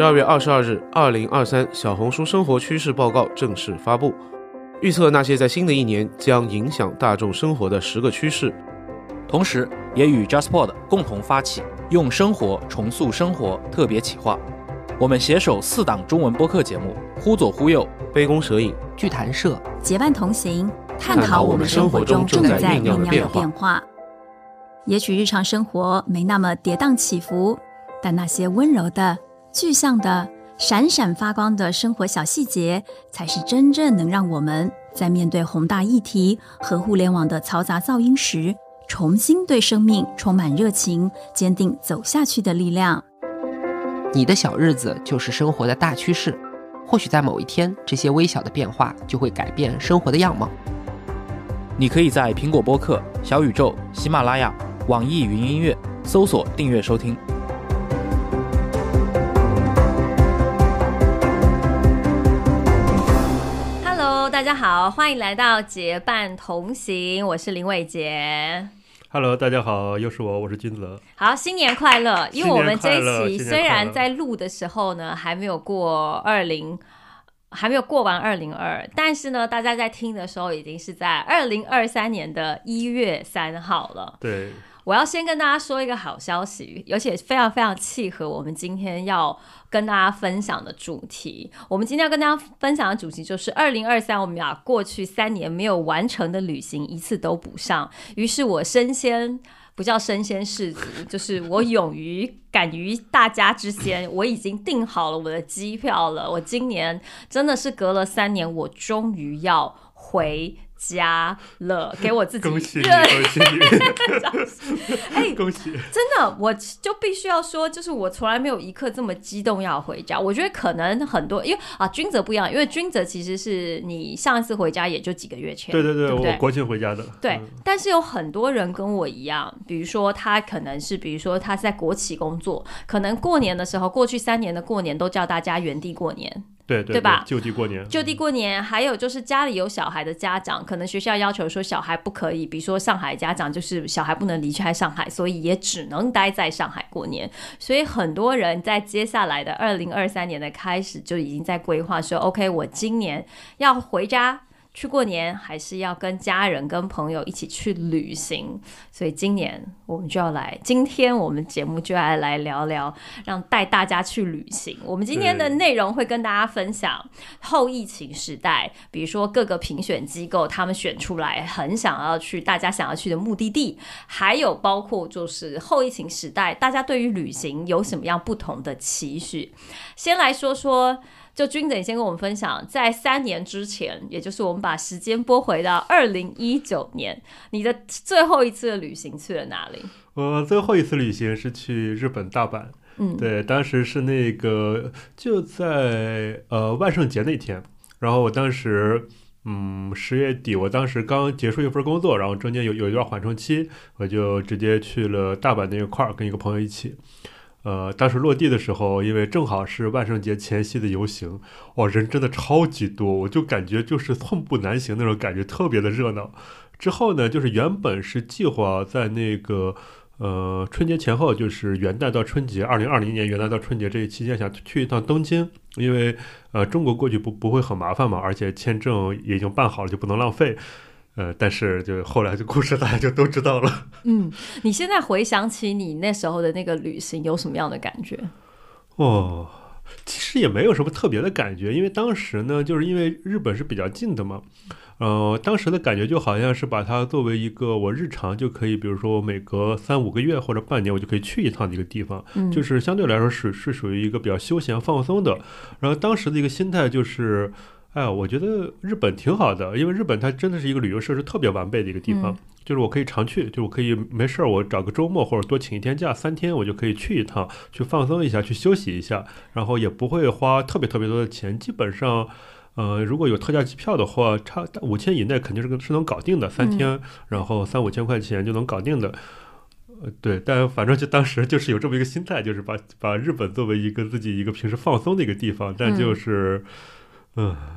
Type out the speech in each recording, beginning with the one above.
十二月二十二日，二零二三小红书生活趋势报告正式发布，预测那些在新的一年将影响大众生活的十个趋势，同时也与 JustPod 共同发起“用生活重塑生活”特别企划。我们携手四档中文播客节目，忽左忽右、杯弓蛇影、剧谈社结伴同行，探讨我们生活中正在酝酿的变化。也许日常生活没那么跌宕起伏，但那些温柔的、具象的、闪闪发光的生活小细节，才是真正能让我们在面对宏大议题和互联网的嘈杂噪音时，重新对生命充满热情、坚定走下去的力量。你的小日子就是生活的大趋势，或许在某一天，这些微小的变化就会改变生活的样貌。你可以在苹果播客、小宇宙、喜马拉雅。网易云音乐搜索订阅收听。好，欢迎来到结伴同行，我是林伟杰。Hello，大家好，又是我，我是君泽。好，新年快乐！因为我们这一期虽然在录的时候呢，还没有过二零，还没有过完二零二，但是呢，大家在听的时候已经是在二零二三年的一月三号了。对。我要先跟大家说一个好消息，而且非常非常契合我们今天要跟大家分享的主题。我们今天要跟大家分享的主题就是二零二三，我们俩过去三年没有完成的旅行一次都补上。于是我身先不叫身先士卒，就是我勇于敢于大家之先，我已经订好了我的机票了。我今年真的是隔了三年，我终于要回。加了，给我自己恭喜恭喜 哎，恭喜！真的，我就必须要说，就是我从来没有一刻这么激动要回家。我觉得可能很多，因为啊，君泽不一样，因为君泽其实是你上一次回家也就几个月前，对对对，我国庆回家的。对，但是有很多人跟我一样，比如说他可能是，比如说他在国企工作，可能过年的时候，过去三年的过年都叫大家原地过年。对对吧？就地过年，就地过年。还有就是家里有小孩的家长，可能学校要求说小孩不可以，比如说上海家长就是小孩不能离开上海，所以也只能待在上海过年。所以很多人在接下来的二零二三年的开始就已经在规划说，OK，我今年要回家。去过年还是要跟家人、跟朋友一起去旅行，所以今年我们就要来，今天我们节目就要来聊聊，让带大家去旅行。我们今天的内容会跟大家分享后疫情时代，比如说各个评选机构他们选出来很想要去、大家想要去的目的地，还有包括就是后疫情时代大家对于旅行有什么样不同的期许。先来说说。就君子，你先跟我们分享，在三年之前，也就是我们把时间拨回到二零一九年，你的最后一次的旅行去了哪里？我最后一次旅行是去日本大阪，嗯，对，当时是那个就在呃万圣节那天，然后我当时嗯十月底，我当时刚结束一份工作，然后中间有有一段缓冲期，我就直接去了大阪那一块儿，跟一个朋友一起。呃，当时落地的时候，因为正好是万圣节前夕的游行，哇，人真的超级多，我就感觉就是寸步难行那种感觉，特别的热闹。之后呢，就是原本是计划在那个呃春节前后，就是元旦到春节，二零二零年元旦到春节这一期间，想去一趟东京，因为呃中国过去不不会很麻烦嘛，而且签证也已经办好了，就不能浪费。呃，但是就后来的故事大家就都知道了。嗯，你现在回想起你那时候的那个旅行，有什么样的感觉？哦，其实也没有什么特别的感觉，因为当时呢，就是因为日本是比较近的嘛。呃，当时的感觉就好像是把它作为一个我日常就可以，比如说我每隔三五个月或者半年我就可以去一趟的一个地方，就是相对来说是是属于一个比较休闲放松的。然后当时的一个心态就是。哎，我觉得日本挺好的，因为日本它真的是一个旅游设施特别完备的一个地方，就是我可以常去，就我可以没事儿，我找个周末或者多请一天假，三天我就可以去一趟，去放松一下，去休息一下，然后也不会花特别特别多的钱，基本上，呃，如果有特价机票的话，差五千以内肯定是是能搞定的，三天，然后三五千块钱就能搞定的，呃，对，但反正就当时就是有这么一个心态，就是把把日本作为一个自己一个平时放松的一个地方，但就是。嗯，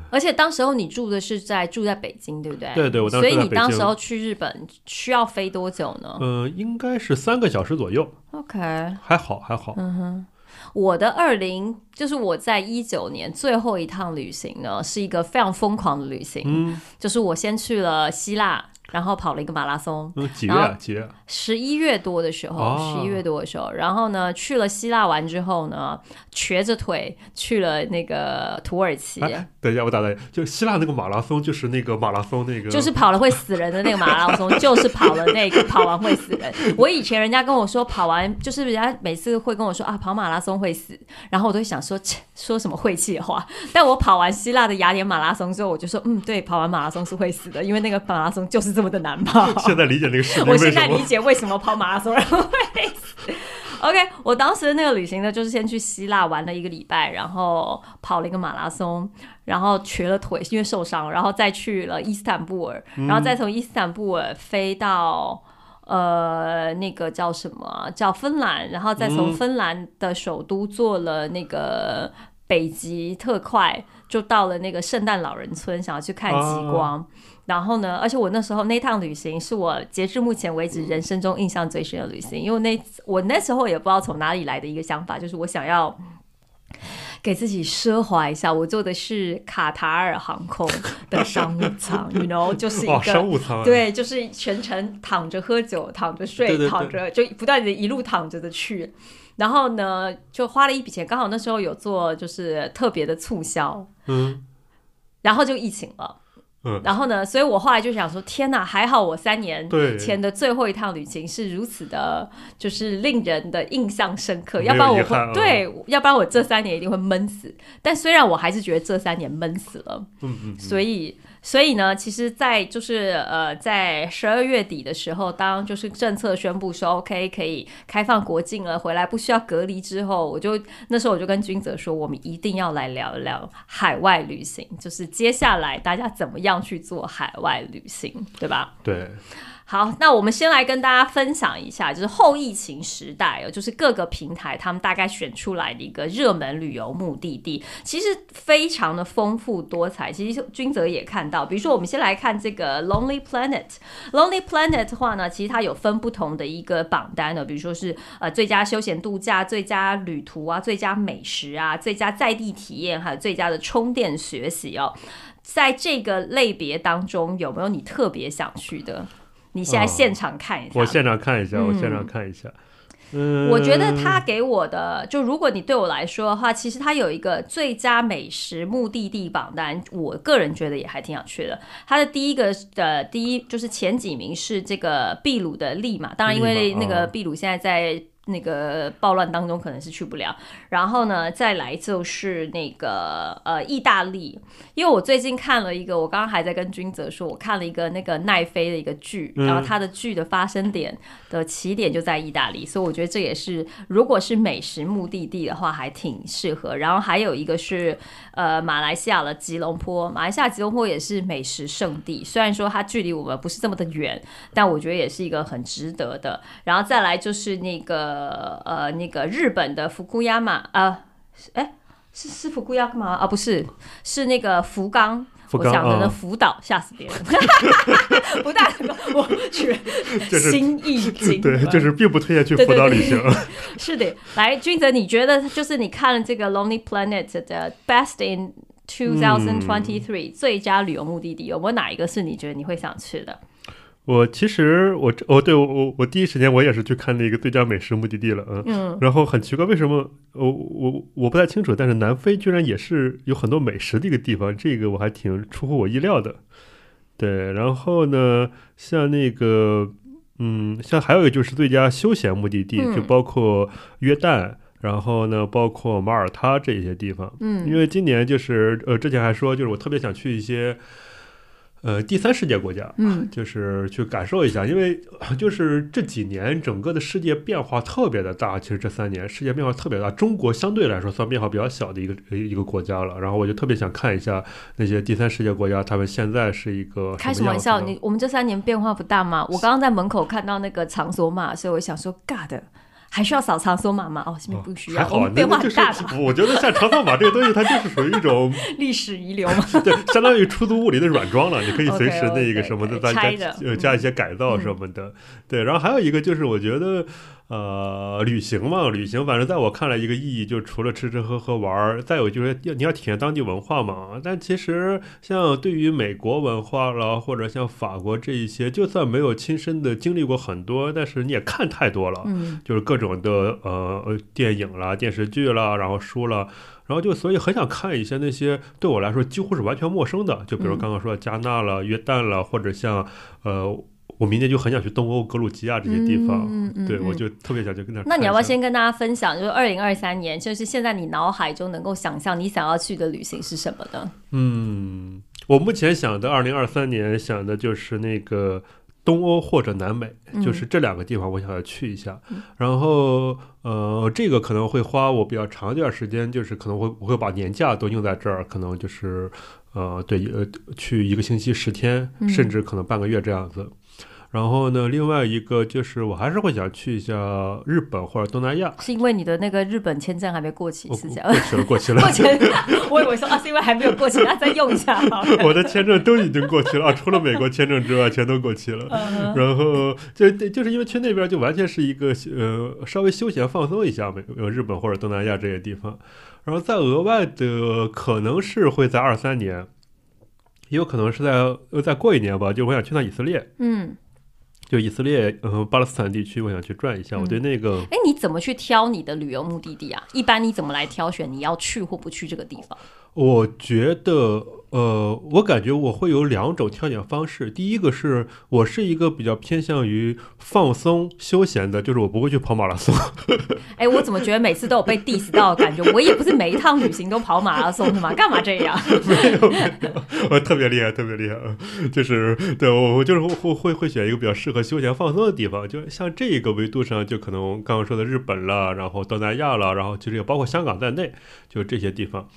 而且当时候你住的是在住在北京，对不对？对对，我当时所以你当时候去日本需要飞多久呢？呃，应该是三个小时左右。OK，还好还好。嗯哼，我的二零就是我在一九年最后一趟旅行呢，是一个非常疯狂的旅行，嗯就是我先去了希腊，然后跑了一个马拉松，嗯，几月啊？几月啊？十一月多的时候，哦十一、月多的时候，然后呢，去了希腊完之后呢，瘸着腿去了那个土耳其，哎，等一下，我打断，就希腊那个马拉松，就是那个马拉松那个，就是跑了会死人的那个马拉松，就是跑了那个跑完会死人。我以前人家跟我说跑完，就是人家每次会跟我说啊，跑马拉松会死，然后我都会想说切说什么晦气的话。但我跑完希腊的雅典马拉松之后，我就说嗯，对，跑完马拉松是会死的，因为那个马拉松就是这么的难跑。现在理解那个我现在理解为什么跑马拉松人会死。OK，我当时的那个旅行呢，就是先去希腊玩了一个礼拜，然后跑了一个马拉松，然后瘸了腿，因为受伤，然后再去了伊斯坦布尔，然后再从伊斯坦布尔飞到。呃，那个叫什么啊？叫芬兰，然后再从嗯芬兰的首都坐了那个北极特快，就到了那个圣诞老人村，想要去看极光。然后呢，而且我那时候那趟旅行是我截至目前为止人生中印象最深的旅行，因为那我那时候也不知道从哪里来的一个想法，就是我想要。给自己奢华一下，我坐的是卡塔尔航空的商务舱，you know，就是一哦，个商务舱啊，对，就是全程躺着喝酒，躺着睡，对对对躺着就不断的一路躺着的去。然后呢，就花了一笔钱，刚好那时候有做就是特别的促销，嗯然后就疫情了。嗯，然后呢，所以我后来就想说，天哪，还好我三年前的最后一趟旅行是如此的，就是令人的印象深刻，要不然我会、对，要不然我这三年一定会闷死。但虽然我还是觉得这三年闷死了，嗯嗯，所以，所以呢，其实，在就是呃，在十二月底的时候，当就是政策宣布说 OK 可以开放国境了，回来不需要隔离之后，我就那时候我就跟君泽说，我们一定要来聊一聊海外旅行，就是接下来大家怎么样去做海外旅行，对吧？对，好，那我们先来跟大家分享一下，就是后疫情时代哦，就是各个平台他们大概选出来的一个热门旅游目的地，其实非常的丰富多彩。其实君泽也看到，比如说我们先来看这个 Lonely Planet。Lonely Planet 的话呢，其实它有分不同的一个榜单的，比如说是呃最佳休闲度假、最佳旅途啊、最佳美食啊、最佳在地体验，还有最佳的充电学习哦。在这个类别当中，有没有你特别想去的？你现在哦现场看一下。我现场看一下，我现嗯场看一下，嗯，我觉得他给我的，就如果你对我来说的话，其实他有一个最佳美食目的地榜单，我个人觉得也还挺想去的。他的第一个的第一就是前几名是这个秘鲁的利马，当然因为那个哦秘鲁现在在。那个暴乱当中可能是去不了，然后呢，再来就是那个呃意大利，因为我最近看了一个，我刚刚还在跟君泽说，我看了一个那个奈飞的一个剧，嗯然后它的剧的发生点的起点就在意大利，所以我觉得这也是如果是美食目的地的话，还挺适合。然后还有一个是呃马来西亚的吉隆坡，马来西亚吉隆坡也是美食圣地，虽然说它距离我们不是这么的远，但我觉得也是一个很值得的。然后再来就是那个呃那个日本的福库亚马啊，哎、是是福库亚吗？啊，不是，是那个福冈。我想的呢，啊福岛吓死别人，不大我去就是心意经，对，就是并不推荐去福岛旅行。是的。来，君泽，你觉得就是你看了这个 Lonely Planet 的 Best in 2023、最佳旅游目的地，有没有哪一个是你觉得你会想去的？我其实我哦，对我我我第一时间我也是去看那个最佳美食目的地了，嗯，嗯，然后很奇怪，为什么我我我不太清楚，但是南非居然也是有很多美食的一个地方，这个我还挺出乎我意料的。对，然后呢，像那个，嗯，像还有一个就是最佳休闲目的地，嗯就包括约旦，然后呢，包括马耳他这些地方。嗯因为今年就是呃，之前还说，就是我特别想去一些。呃，第三世界国家，嗯就是去感受一下，因为就是这几年整个的世界变化特别的大。其实这三年世界变化特别大，中国相对来说算变化比较小的一个一个国家了。然后我就特别想看一下那些第三世界国家，他们现在是一个开什么玩笑？你我们这三年变化不大吗？我刚刚在门口看到那个场所码，所以我想说，God，还需要扫场所码吗？哦，现在不需要，还好啊，我们变化那就是我觉得像长松码这个东西，它就是属于一种 历史遗留嘛。对，相当于出租屋里的软装了，你可以随时那个什么的，对再加呃加一些改造什么的。对，然后还有一个就是我觉得。呃，旅行嘛，旅行，反正在我看来，一个意义就除了吃吃喝喝玩儿，再有就是要你要体验当地文化嘛。但其实像对于美国文化了，或者像法国这一些，就算没有亲身的经历过很多，但是你也看太多了，嗯就是各种的呃电影啦、电视剧啦，然后书了。然后就所以很想看一些那些对我来说几乎是完全陌生的，就比如嗯刚刚说的加纳了、约旦了，或者像呃，我明年就很想去东欧、格鲁吉亚这些地方。嗯嗯嗯对我就特别想去跟那儿看一下。那你要不要先跟大家分享，就是二零二三年，就是现在你脑海中能够想象你想要去的旅行是什么呢？嗯，我目前想的二零二三年想的就是那个东欧或者南美，嗯就是这两个地方我想要去一下。然后呃，这个可能会花我比较长一段时间，就是可能会我会把年假都用在这儿，可能就是呃对呃去一个星期十天，嗯甚至可能半个月这样子。然后呢，另外一个就是我还是会想去一下日本或者东南亚。是因为你的那个日本签证还没过期，是这样过？期了，过期了。过期了，我以为说啊，是因为还没有过期，那再用一下好了。我的签证都已经过期了，啊，除了美国签证之外，全都过期了。嗯然后就就是因为去那边就完全是一个呃稍微休闲放松一下美呃日本或者东南亚这些地方，然后再额外的可能是会在二三年，也有可能是在呃再过一年吧，就我想去趟以色列，嗯，就以色列嗯、呃巴勒斯坦地区，我想去转一下，我对那个哎，你怎么去挑你的旅游目的地啊？一般你怎么来挑选你要去或不去这个地方？我觉得，呃，我感觉我会有两种挑选方式。第一个是我是一个比较偏向于放松休闲的，就是我不会去跑马拉松。哎，我怎么觉得每次都有被 diss 到的感觉？我也不是每一趟旅行都跑马拉松的嘛，干嘛这样？我特别厉害，特别厉害，嗯 就是对我我就是会会会选一个比较适合休闲放松的地方，就像这个维度上，就可能刚刚说的日本了，然后东南亚了，然后其实也包括香港在内，就这些地方。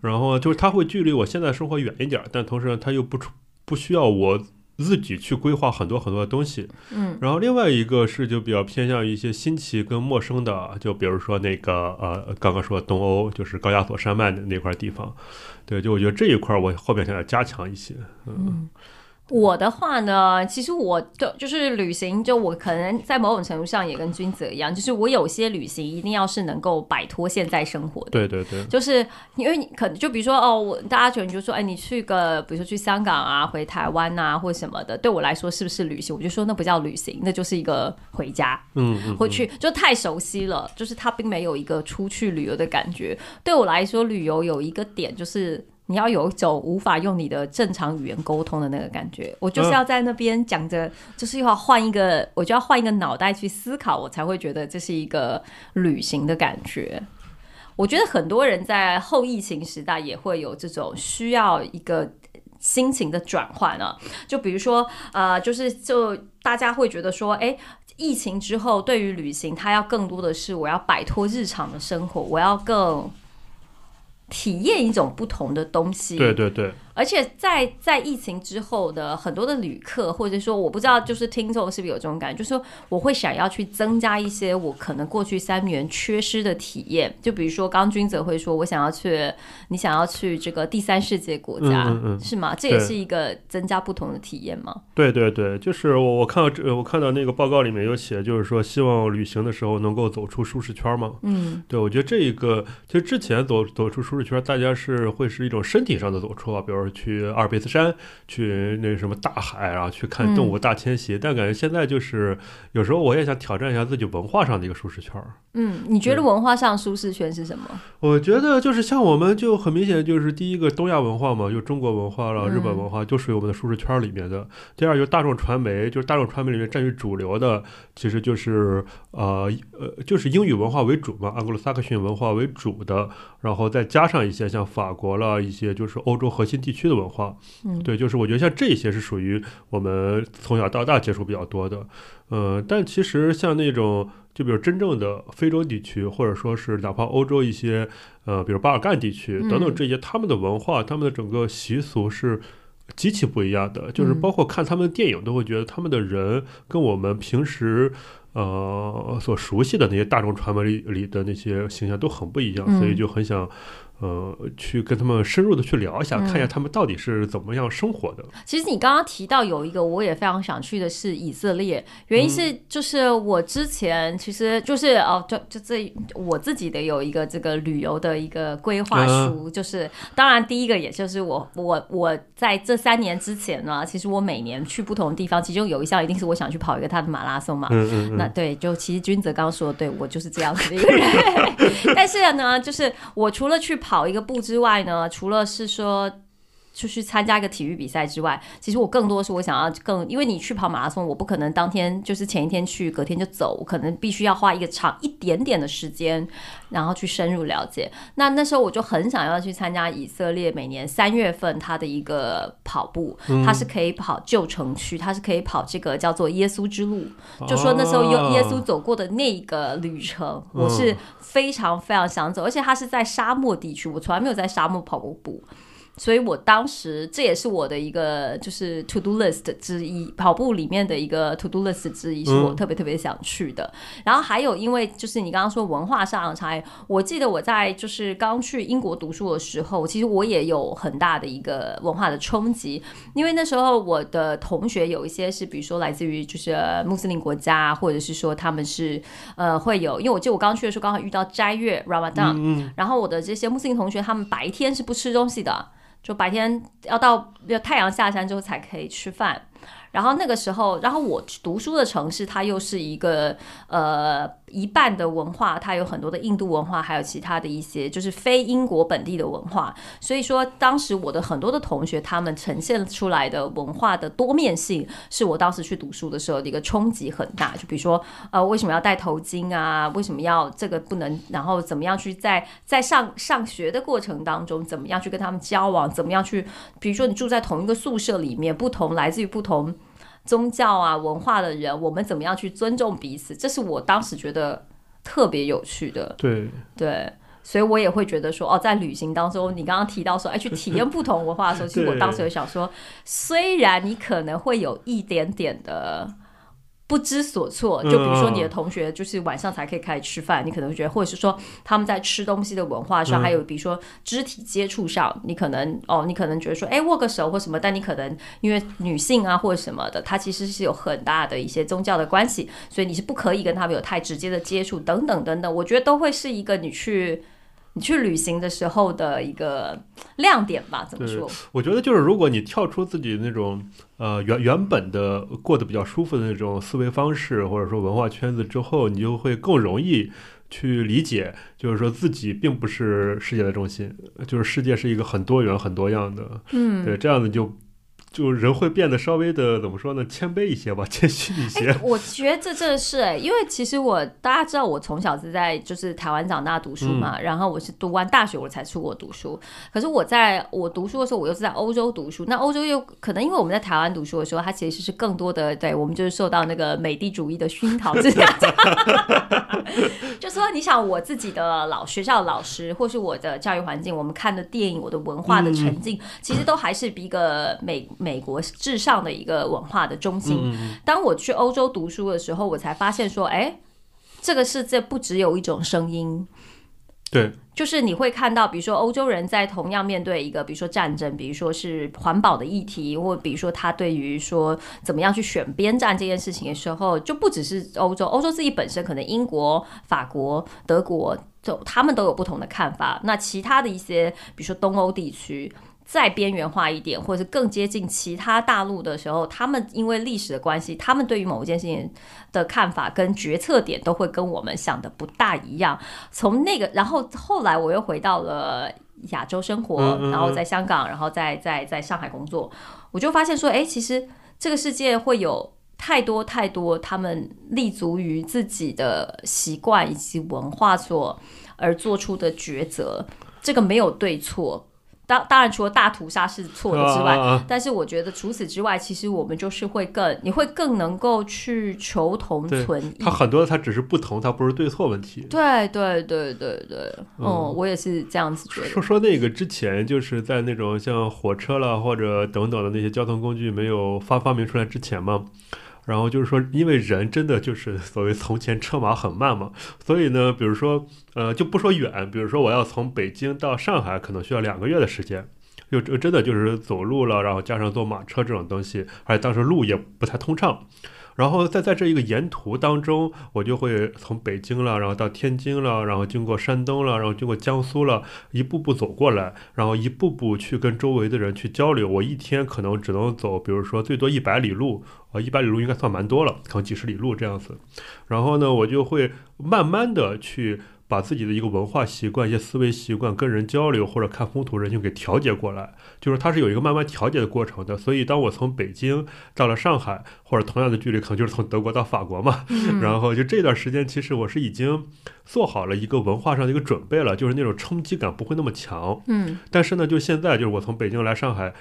然后就是它会距离我现在生活远一点儿，但同时呢，它又不出不需要我自己去规划很多很多的东西。嗯然后另外一个是就比较偏向于一些新奇跟陌生的，就比如说那个呃，刚刚说的东欧，就是高加索山脉的那块地方。对，就我觉得这一块儿我后面想要加强一些。嗯我的话呢，其实我的就是旅行，就我可能在某种程度上也跟君子一样，就是我有些旅行一定要是能够摆脱现在生活的。对对对，就是因为你可能就比如说哦，我大家可能就说，哎，你去个比如说去香港啊，回台湾啊，或什么的，对我来说是不是旅行？我就说那不叫旅行，那就是一个回家。嗯嗯，回去就太熟悉了，就是它并没有一个出去旅游的感觉。对我来说，旅游有一个点就是。你要有一种无法用你的正常语言沟通的那个感觉，我就是要在那边讲着，就是要换一个，我就要换一个脑袋去思考，我才会觉得这是一个旅行的感觉。我觉得很多人在后疫情时代也会有这种需要一个心情的转换啊，就比如说呃，就是就大家会觉得说，哎。疫情之后，对于旅行，它要更多的是我要摆脱日常的生活，我要更体验一种不同的东西。对对对，而且在在疫情之后的很多的旅客，或者说我不知道，就是听众是不是有这种感觉，就是说我会想要去增加一些我可能过去三年缺失的体验。就比如说，刚刚君泽会说，我想要去，你想要去这个第三世界国家，嗯嗯嗯是吗？这也是一个增加不同的体验吗？对对对，就是我我看到这我看到那个报告里面有写，就是说希望旅行的时候能够走出舒适圈嘛。嗯对，我觉得这一个其实之前走走出舒适圈，大家是会是一种身体上的走出啊，比如说去阿尔卑斯山，去那什么大海，然后去看动物大迁徙。但感觉现在就是有时候我也想挑战一下自己文化上的一个舒适圈儿。嗯，你觉得文化上舒适圈是什么？我觉得就是像我们就很明显就是第一个东亚文化嘛，就中国文化了，日本文化就属于我们的舒适圈里面的。第二就是大众传媒，就是大众传媒里面占据主流的，其实就是呃呃就是英语文化为主嘛，安格鲁萨克逊文化为主的，然后再加上一些像法国了一些就是欧洲核心地区的文化。嗯对，就是我觉得像这些是属于我们从小到大接触比较多的。呃，但其实像那种，就比如真正的非洲地区，或者说是哪怕欧洲一些，呃，比如巴尔干地区等等嗯这些，他们的文化、他们的整个习俗是极其不一样的。就是嗯包括看他们的电影，都会觉得他们的人跟我们平时。呃，所熟悉的那些大众传媒里里的那些形象都很不一样，所以嗯就很想，呃，去跟他们深入的去聊一下，嗯看一下他们到底是怎么样生活的。其实你刚刚提到有一个我也非常想去的是以色列，原因是就是我之前其实就是哦，就就这我自己的有一个这个旅游的一个规划书，就是当然第一个也就是我我我在这三年之前呢，其实我每年去不同的地方，其中有一项一定是我想去跑一个他的马拉松嘛，嗯嗯嗯，那对，就其实君泽刚刚说的，对我就是这样子的一个人。但是呢，就是我除了去跑跑一个步之外呢，除了是说。就去参加一个体育比赛之外，其实我更多是我想要更，因为你去跑马拉松，我不可能当天就是前一天去，隔天就走，我可能必须要花一个长一点点的时间，然后去深入了解。那那时候我就很想要去参加以色列每年三月份它的一个跑步，它是可以跑旧城区，它是可以跑这个叫做耶稣之路，就说那时候有耶稣走过的那个旅程，我是非常非常想走，而且它是在沙漠地区，我从来没有在沙漠跑过步。所以我当时这也是我的一个就是 to do list 之一，跑步里面的一个 to do list 之一，是我特别特别想去的。然后还有，因为就是你刚刚说文化上的差异，我记得我在就是刚去英国读书的时候，其实我也有很大的一个文化的冲击，因为那时候我的同学有一些是，比如说来自于就是呃穆斯林国家，或者是说他们是呃会有，因为我记得我刚去的时候刚好遇到斋月 Ramadan，、然后我的这些穆斯林同学他们白天是不吃东西的。就白天要到要太阳下山之后才可以吃饭，然后那个时候，然后我读书的城市它又是一个呃一半的文化，它有很多的印度文化，还有其他的一些就是非英国本地的文化，所以说当时我的很多的同学他们呈现出来的文化的多面性，是我当时去读书的时候的一个冲击很大。就比如说呃为什么要戴头巾啊？为什么要这个不能？然后怎么样去在在上上学的过程当中，怎么样去跟他们交往？怎么样去？比如说你住在同一个宿舍里面，不同来自于不同宗教啊文化的人，我们怎么样去尊重彼此？这是我当时觉得特别有趣的。对，对，所以我也会觉得说，哦，在旅行当中，你刚刚提到说，哎，去体验不同文化的时候，其实我当时有想说，虽然你可能会有一点点的。不知所措，就比如说你的同学就是晚上才可以开始吃饭，你可能会觉得，或者是说他们在吃东西的文化上，嗯。还有比如说肢体接触上，你可能哦，你可能觉得说，哎，握个手或什么，但你可能因为女性啊或者什么的，它其实是有很大的一些宗教的关系，所以你是不可以跟他们有太直接的接触，等等等等，我觉得都会是一个你去你去旅行的时候的一个亮点吧？怎么说？我觉得就是如果你跳出自己那种呃原原本的过得比较舒服的那种思维方式，或者说文化圈子之后，你就会更容易去理解，就是说自己并不是世界的中心，就是世界是一个很多元、很多样的。嗯，对，这样子就就人会变得稍微的怎么说呢，谦卑一些吧，谦虚一些。哎，我觉得这真的是哎、因为其实我大家知道我从小是在就是台湾长大读书嘛，然后我是读完大学我才出国读书。可是我在我读书的时候，我又是在欧洲读书。那欧洲又可能因为我们在台湾读书的时候，它其实是更多的对我们就是受到那个美帝主义的熏陶之下，就说你想我自己的老学校老师，或是我的教育环境，我们看的电影，我的文化的沉浸，其实都还是比一个美美国至上的一个文化的中心。当我去欧洲读书的时候，我才发现说，哎，这个世界不只有一种声音。对，就是你会看到，比如说欧洲人在同样面对一个，比如说战争，比如说是环保的议题，或比如说他对于说怎么样去选边站这件事情的时候，就不只是欧洲，欧洲自己本身可能英国、法国、德国，就他们都有不同的看法。那其他的一些，比如说东欧地区。再边缘化一点，或者是更接近其他大陆的时候，他们因为历史的关系，他们对于某一件事情的看法跟决策点都会跟我们想的不大一样。从那个，然后后来我又回到了亚洲生活，嗯嗯嗯然后在香港，然后在在在上海工作，我就发现说，哎，其实这个世界会有太多太多他们立足于自己的习惯以及文化所而做出的抉择，这个没有对错。当当然，除了大屠杀是错的之外，但是我觉得除此之外，其实我们就是会更，你会更能够去求同存异。它很多它只是不同，它不是对错问题。对对对对对，嗯哦，我也是这样子觉得。说说那个之前，就是在那种像火车了或者等等的那些交通工具没有发发明出来之前嘛，然后就是说，因为人真的就是 所谓从前车马很慢嘛，所以呢，比如说，呃，就不说远，比如说我要从北京到上海，可能需要两个月的时间，就真的就是走路了，然后加上坐马车这种东西，而且当时路也不太通畅。然后再在这一个沿途当中，我就会从北京了，然后到天津了，然后经过山东了，然后经过江苏了，一步步走过来，然后一步步去跟周围的人去交流。我一天可能只能走，比如说最多一百里路，呃，一百里路应该算蛮多了，可能几十里路这样子。然后呢，我就会慢慢的去。把自己的一个文化习惯、一些思维习惯、跟人交流或者看风土人情给调节过来，就是它是有一个慢慢调节的过程的。所以，当我从北京到了上海，或者同样的距离，可能就是从德国到法国嘛。然后就这段时间，其实我是已经做好了一个文化上的一个准备了，就是那种冲击感不会那么强。嗯。但是呢，就现在，就是我从北京来上海。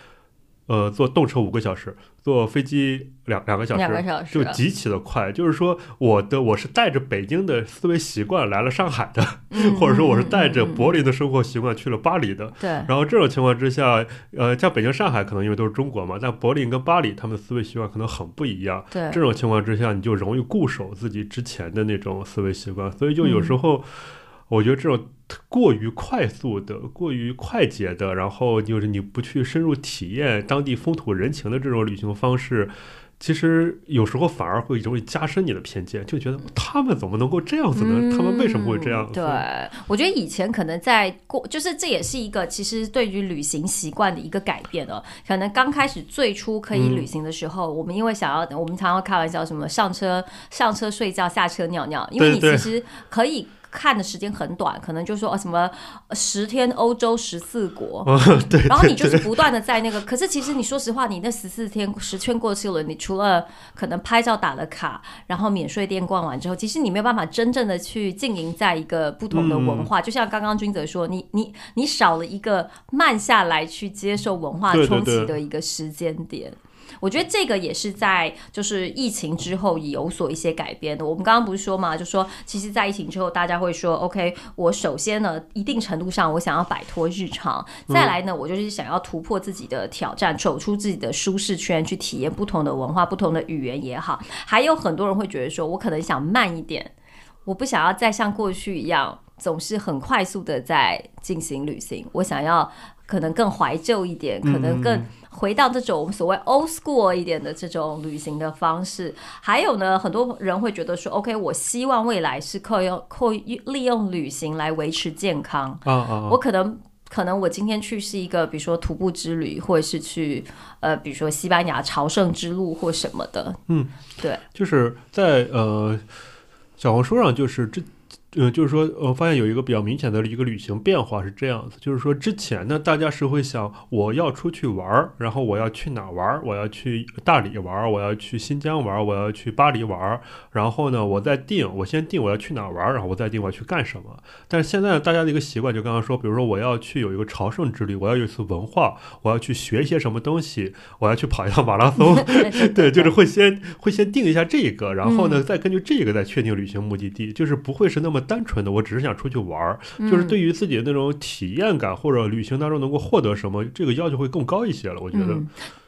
呃，坐动车五个小时，坐飞机两两个小时，就极其的快。就是说，我的我是带着北京的思维习惯来了上海的，或者说我是带着柏林的生活习惯去了巴黎的。对。然后这种情况之下，呃，像北京、上海可能因为都是中国嘛，但柏林跟巴黎他们的思维习惯可能很不一样。对。这种情况之下，你就容易固守自己之前的那种思维习惯，所以就有时候，我觉得这种。过于快速的、过于快捷的，然后就是你不去深入体验当地风土人情的这种旅行方式，其实有时候反而会容易加深你的偏见，就觉得他们怎么能够这样子呢？他们为什么会这样？对，我觉得以前可能在过，就是这也是一个其实对于旅行习惯的一个改变了。可能刚开始最初可以旅行的时候，我们因为想要，我们常常开玩笑，什么上车上车睡觉，下车尿尿，因为你其实可以。看的时间很短，可能就说哦什么十天欧洲十四国，对，然后你就是不断的在那个，可是其实你说实话，你那十四天十圈过去了，你除了可能拍照打了卡，然后免税店逛完之后，其实你没有办法真正的去经营在一个不同的文化，就像刚刚君泽说，你你你少了一个慢下来去接受文化冲击的一个时间点。我觉得这个也是在就是疫情之后有所一些改变的。我们刚刚不是说嘛，就说其实，在疫情之后，大家会说，OK，我首先呢，一定程度上，我想要摆脱日常；再来呢，我就是想要突破自己的挑战，走出自己的舒适圈，去体验不同的文化、不同的语言也好。还有很多人会觉得说，我可能想慢一点，我不想要再像过去一样，总是很快速的在进行旅行，我想要。可能更怀旧一点，可能更回到这种所谓 old school 一点的这种旅行的方式。还有呢，很多人会觉得说，OK，我希望未来是靠用靠利用旅行来维持健康。啊啊！我可能可能我今天去是一个，比如说徒步之旅，或者是去呃，比如说西班牙朝圣之路或什么的。嗯，对，就是在呃小红书上，就是这。呃，就是说，我发现有一个比较明显的一个旅行变化是这样子，就是说之前呢，大家是会想我要出去玩儿，然后我要去哪玩儿？我要去大理玩儿，我要去新疆玩儿，我要去巴黎玩儿，然后呢，我再定，我先定我要去哪玩儿，然后我再定我要去干什么。但是现在大家的一个习惯，就刚刚说，比如说我要去有一个朝圣之旅，我要有一次文化，我要去学一些什么东西，我要去跑一趟马拉松，对，就是会先会先定一下这个，然后呢，再根据这个再确定旅行目的地，就是不会是那么。单纯的，我只是想出去玩儿，就是对于自己的那种体验感或者旅行当中能够获得什么，这个要求会更高一些了。我觉得，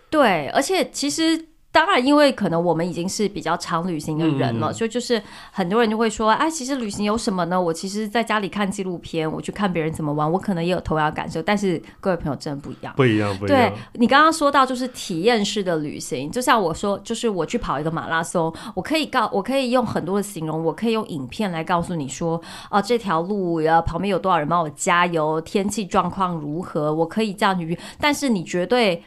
对，而且其实。当然，因为可能我们已经是比较常旅行的人了，所以就是很多人就会说：“哎，其实旅行有什么呢？我其实在家里看纪录片，我去看别人怎么玩，我可能也有同样感受。但是各位朋友真的不一样，不一样，不一样。对你刚刚说到就是体验式的旅行，就像我说，就是我去跑一个马拉松，我可以告，我可以用很多的形容，我可以用影片来告诉你说，啊，这条路呀旁边有多少人帮我加油，天气状况如何，我可以这样去。但是你绝对。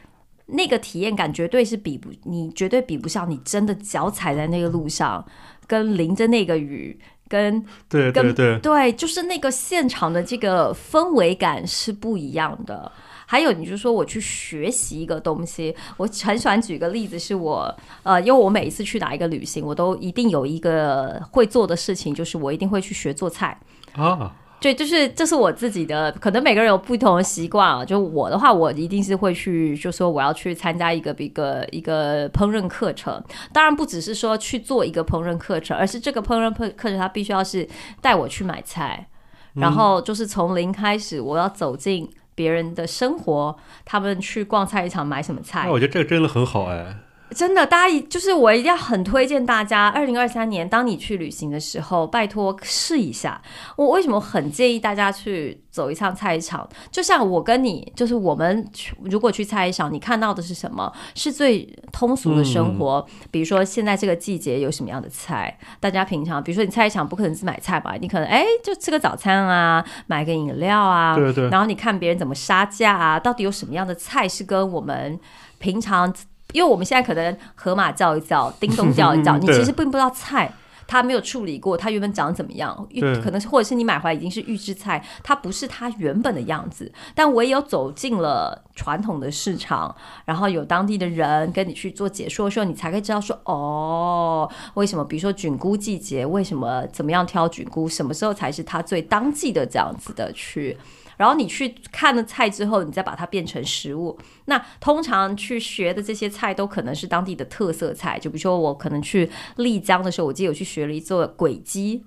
那个体验感绝对是比不，你绝对比不上你真的脚踩在那个路上，跟淋着那个雨，跟对对对对，就是那个现场的这个氛围感是不一样的。还有，你就说我去学习一个东西，我很喜欢举个例子，是我呃，因为我每一次去哪一个旅行，我都一定有一个会做的事情，就是我一定会去学做菜啊。对，就是这是我自己的，可能每个人有不同的习惯啊。就我的话，我一定是会去，就说我要去参加一个一个一个烹饪课程。当然，不只是说去做一个烹饪课程，而是这个烹饪课课程，它必须要是带我去买菜，然后就是从零开始，我要走进别人的生活，他们去逛菜市场买什么菜。那我觉得这个真的很好哎。真的，大家一就是我一定要很推荐大家，二零二三年当你去旅行的时候，拜托试一下。我为什么很建议大家去走一趟菜市场？就像我跟你，就是我们去如果去菜市场，你看到的是什么？是最通俗的生活，比如说现在这个季节有什么样的菜？大家平常，比如说你菜市场不可能只买菜吧？你可能哎就吃个早餐啊，买个饮料啊，对对然后你看别人怎么杀价啊，到底有什么样的菜是跟我们平常，因为我们现在可能河马叫一叫，叮咚叫一叫，你其实并不知道菜。它没有处理过，它原本长怎么样？可能是或者是你买回来已经是预制菜，它不是它原本的样子。但唯有走进了传统的市场，然后有当地的人跟你去做解说的时候，你才可以知道说，哦，为什么？比如说菌菇季节，为什么怎么样挑菌菇，什么时候才是它最当季的这样子的去。然后你去看了菜之后，你再把它变成食物。那通常去学的这些菜都可能是当地的特色菜，就比如说我可能去丽江的时候，我记得有去学了一做鬼鸡。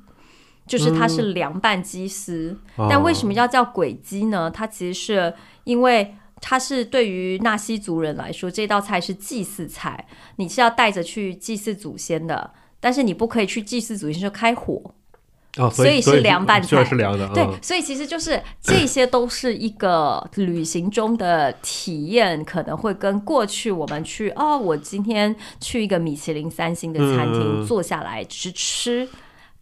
就是它是凉拌鸡丝，但为什么要叫鬼鸡呢？它其实是因为它是对于纳西族人来说，这道菜是祭祀菜，你是要带着去祭祀祖先的，但是你不可以去祭祀祖先就开火，哦，所以是凉拌菜是凉的，对嗯，所以其实就是这些都是一个旅行中的体验，可能会跟过去我们去哦，我今天去一个米其林三星的餐厅嗯坐下来只吃，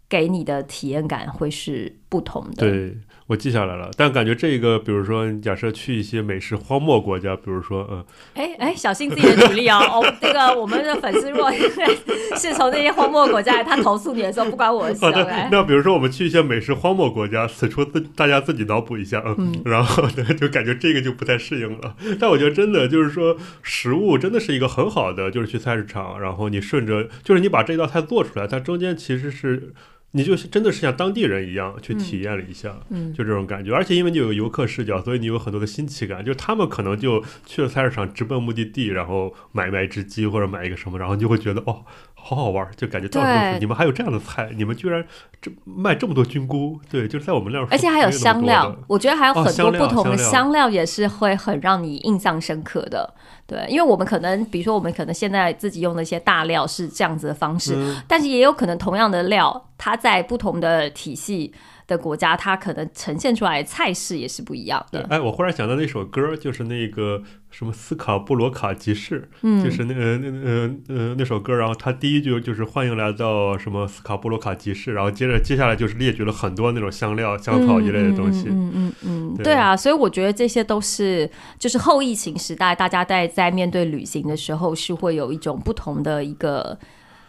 给你的体验感会是不同的。对。我记下来了，但感觉这个，比如说，假设去一些美食荒漠国家，比如说，嗯，哎哎，小心自己的举例哦。哦，那个我们的粉丝如果 是从那些荒漠国家，他投诉你的时候不关我的事好的哎，。那比如说我们去一些美食荒漠国家，此处自大家自己脑补一下，嗯，然后呢就感觉这个就不太适应了。但我觉得真的就是说，食物真的是一个很好的，就是去菜市场，然后你顺着，就是你把这道菜做出来，它中间其实是。你就真的是像当地人一样去体验了一下，嗯就这种感觉。而且因为你有个游客视角，所以你有很多的新奇感。就他们可能就去了菜市场，直奔目的地，然后买买一只鸡或者买一个什么，然后你就会觉得哦，好好玩儿，就感觉到处都是对。你们还有这样的菜，你们居然这卖这么多菌菇，对，就是在我们那儿，而且还有香料，我觉得还有很多不同的香料。香料也是会很让你印象深刻的。对，因为我们可能，比如说我们可能现在自己用的一些大料是这样子的方式，嗯。但是也有可能同样的料，它在不同的体系的国家，它可能呈现出来的菜式也是不一样的。哎，我忽然想到那首歌，就是那个什么斯卡布罗卡集市，嗯就是那个那呃呃那首歌，然后它第一句就是欢迎来到什么斯卡布罗卡集市，然后接着接下来就是列举了很多那种香料、香草一类的东西。嗯嗯嗯嗯，对对啊，所以我觉得这些都是就是后疫情时代，大家在在面对旅行的时候是会有一种不同的一个，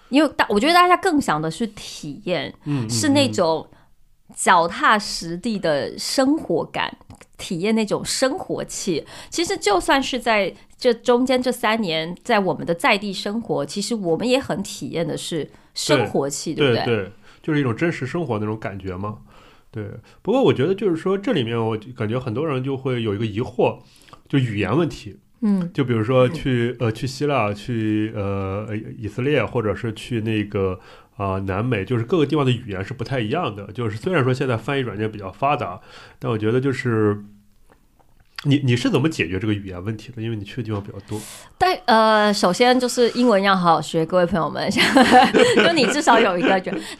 因为大我觉得大家更想的是体验，嗯，嗯是那种脚踏实地的生活感。体验那种生活气，其实就算是在这中间这三年，在我们的在地生活，其实我们也很体验的是生活气，不对？对对，就是一种真实生活那种感觉嘛。对，不过我觉得就是说，这里面我感觉很多人就会有一个疑惑，就语言问题。嗯就比如说去呃去希腊、去呃呃以色列，或者是去那个啊、南美，就是各个地方的语言是不太一样的。就是虽然说现在翻译软件比较发达，但我觉得就是你你是怎么解决这个语言问题的？因为你去的地方比较多。但呃，首先就是英文要好好学，各位朋友们，就你至少有一个。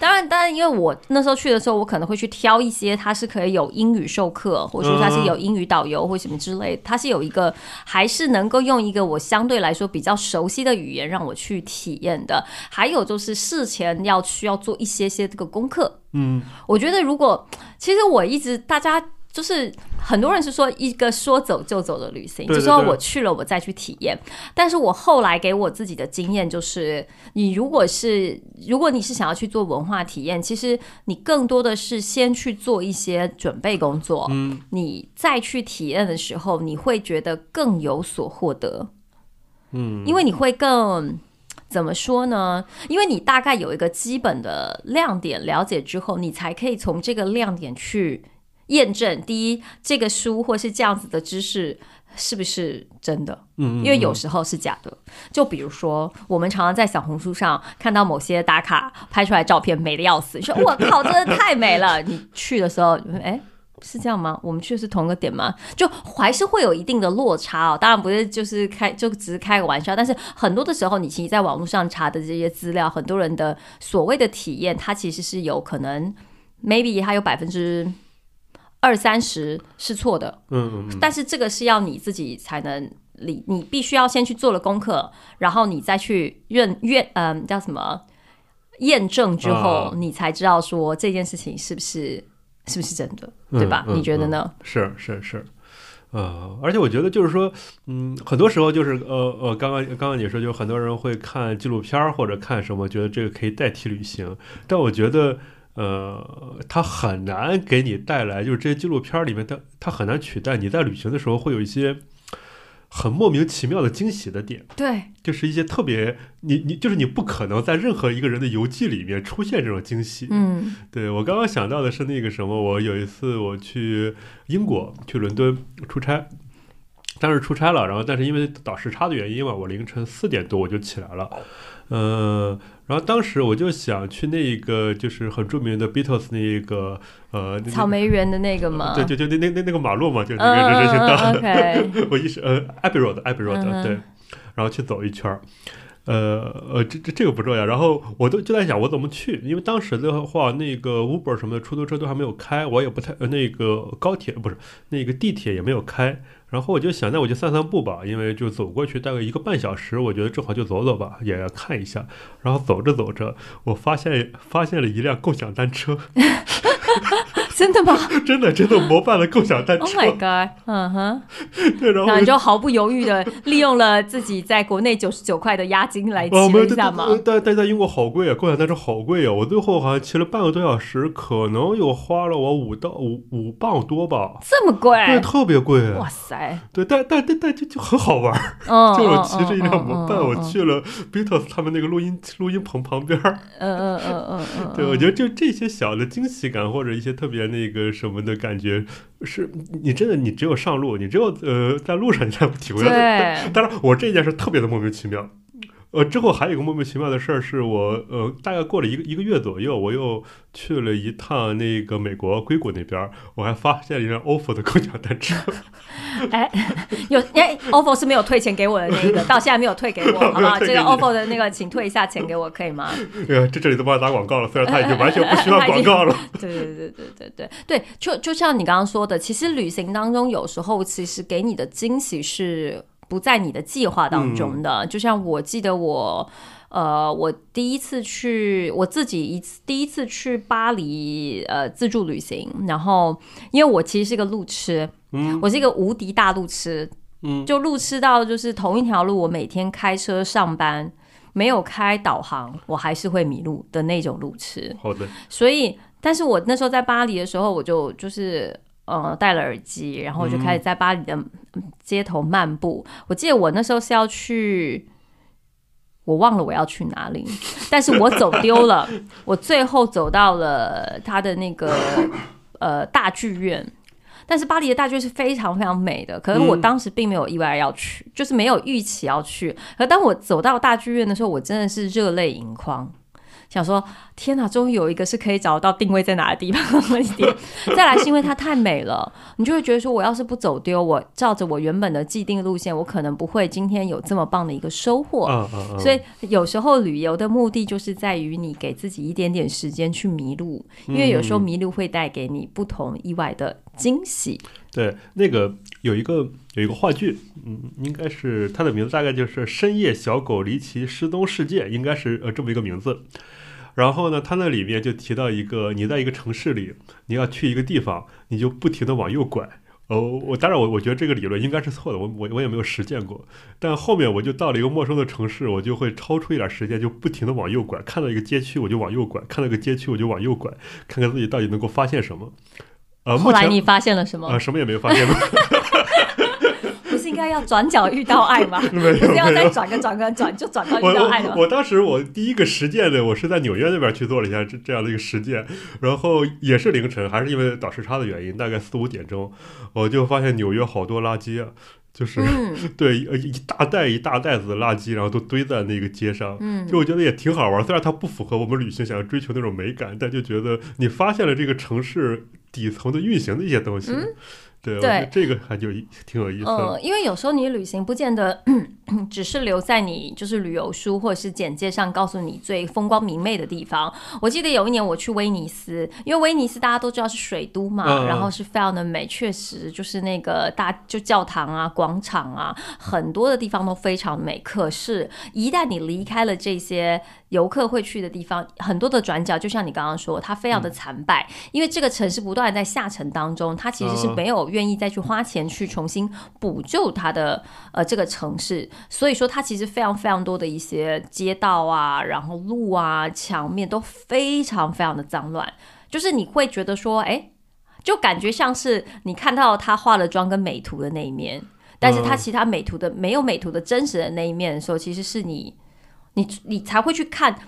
当然，当然，因为我那时候去的时候，我可能会去挑一些它是可以有英语授课，或者说它是有英语导游或什么之类的，它是有一个还是能够用一个我相对来说比较熟悉的语言让我去体验的。还有就是事前要需要做一些些这个功课。嗯，我觉得如果其实我一直大家。就是很多人是说一个说走就走的旅行，对对就说我去了我再去体验。但是我后来给我自己的经验就是，你如果是如果你是想要去做文化体验，其实你更多的是先去做一些准备工作，嗯，你再去体验的时候，你会觉得更有所获得，嗯，因为你会更。怎么说呢？因为你大概有一个基本的亮点了解之后，你才可以从这个亮点去验证：第一，这个书或是这样子的知识是不是真的？嗯，嗯因为有时候是假的。就比如说，我们常常在小红书上看到某些打卡拍出来照片美的要死，你说我靠，真的太美了。你去的时候，你会哎，是这样吗？我们去的是同一个点吗？就还是会有一定的落差哦。当然不是，就是开就只是开个玩笑。但是很多的时候，你其实在网络上查的这些资料，很多人的所谓的体验，它其实是有可能，maybe 它有百分之二三十是错的。嗯嗯嗯，但是这个是要你自己才能理，你必须要先去做了功课，然后你再去认验，嗯，叫什么验证之后，啊你才知道说这件事情是不是是不是真的，嗯对吧？嗯你觉得呢？是是是，呃，而且我觉得就是说，嗯，很多时候就是呃呃，刚刚刚刚你说，就很多人会看纪录片或者看什么，觉得这个可以代替旅行，但我觉得。呃，它很难给你带来，就是这些纪录片里面，它它很难取代你在旅行的时候会有一些很莫名其妙的惊喜的点，对，就是一些特别你你就是你不可能在任何一个人的游记里面出现这种惊喜，嗯。对我刚刚想到的是那个什么，我有一次我去英国去伦敦出差，当时出差了，然后但是因为倒时差的原因嘛，我凌晨四点多我就起来了，嗯、然后当时我就想去那一个就是很著名的 Beatles 那一个呃草莓园的那个嘛？对，就就那那那那个马路嘛，就那嗯个人行道，嗯嗯，OK，我一时呃 Abbey Road，Abbey Road，、嗯对，然后去走一圈儿，呃呃，这这这个不重要。然后我都就在想我怎么去，因为当时的话，那个 Uber 什么的出租车都还没有开，我也不太呃那个高铁不是那个地铁也没有开。然后我就想，那我就散散步吧，因为就走过去大概一个半小时，我觉得正好就走走吧，也要看一下。然后走着走着，我发现发现了一辆共享单车，真的吗 真的真的模拜了共享单车？Oh 车。my god，嗯哼，对，然后你就毫不犹豫的利用了自己在国内九十九块的押金来骑一下嘛？但但在英国好贵啊，共享单车好贵啊！我最后好像骑了半个多小时，可能有花了我五到五五磅多吧，这么贵？对，特别贵。哎哇塞！对，但但但但就就很好玩儿，嗯，就我嗯骑着一辆摩拜，我。去了 Beatles 他们那个录音录音棚旁边儿。嗯嗯嗯嗯嗯，对，我觉得就这些小的惊喜感，或者一些特别那个什么的感觉，是你真的你只有上路，你只有呃在路上你才能体会到。对，当然，我这件事特别的莫名其妙。呃，之后还有一个莫名其妙的事儿，是我呃，大概过了一个一个月左右，我又去了一趟那个美国硅谷那边儿，我还发现了一辆 ofo 的共享单车。哎，有哎，ofo 是没有退钱给我的那一个，到现在没有退给我，好不好？这个 ofo 的那个，请退一下钱给我，可以吗？哎呀，这这里都帮他打广告了，虽然他已经完全不需要广告了。对对对对对对对，就就像你刚刚说的，其实旅行当中有时候其实给你的惊喜是不在你的计划当中的。就像我记得我。呃，我第一次去，我自己一次第一次去巴黎，呃，自助旅行。然后，因为我其实是个路痴，嗯我是一个无敌大路痴，嗯就路痴到就是同一条路，我每天开车上班，没有开导航，我还是会迷路的那种路痴。好的，所以，但是我那时候在巴黎的时候，我就就是呃戴了耳机，然后我就开始在巴黎的嗯街头漫步。我记得我那时候是要去。我忘了我要去哪里，但是我走丢了。我最后走到了他的那个呃大剧院，但是巴黎的大剧院是非常非常美的。可是我嗯当时并没有意外要去，就是没有预期要去。可当我走到大剧院的时候，我真的是热泪盈眶。想说天哪，终于有一个是可以找到定位在哪个地方的点。再来是因为它太美了，你就会觉得说，我要是不走丢，我照着我原本的既定路线，我可能不会今天有这么棒的一个收获。嗯嗯嗯！所以有时候旅游的目的就是在于你给自己一点点时间去迷路，因为有时候迷路会带给你不同意外的惊喜。对，那个有一个有一个话剧，嗯，应该是它的名字大概就是《深夜小狗离奇失踪事件》，应该是呃这么一个名字。然后呢，它那里面就提到一个，你在一个城市里，你要去一个地方，你就不停的往右拐。哦，我当然我我觉得这个理论应该是错的，我我我也没有实践过。但后面我就到了一个陌生的城市，我就会超出一点时间，就不停的往右拐，看到一个街区我就往右拐，看到一个街区我就往右拐，看看自己到底能够发现什么。呃，目前后来你发现了什么？啊、什么也没有发现过。该要转角遇到爱吗？不是要再转个转个转就转到遇到爱了吗？我我当时我第一个实践的，我是在纽约那边去做了一下这这样的一个实践，然后也是凌晨，还是因为倒时差的原因，大概四五点钟，我就发现纽约好多垃圾啊。就是、嗯 对呃一大袋一大袋子的垃圾，然后都堆在那个街上，嗯就我觉得也挺好玩。虽然它不符合我们旅行想要追求那种美感，但就觉得你发现了这个城市底层的运行的一些东西。对，我觉得对这个还就挺有意思的。呃，因为有时候你旅行不见得 只是留在你就是旅游书或者是简介上告诉你最风光明媚的地方。我记得有一年我去威尼斯，因为威尼斯大家都知道是水都嘛，嗯然后是非常的美，确实就是那个大就教堂啊、广场啊，很多的地方都非常美。可是，一旦你离开了这些游客会去的地方，很多的转角，就像你刚刚说，它非常的残败，因为这个城市不断在下沉当中，它其实是嗯没有愿意再去花钱去重新补救它的呃这个城市，所以说它其实非常非常多的一些街道啊，然后路啊、墙面都非常非常的脏乱，就是你会觉得说，哎，就感觉像是你看到他化了妆跟美图的那一面。但是他其他美图的没有美图的真实的那一面的时候，其实是你，你你才会去看。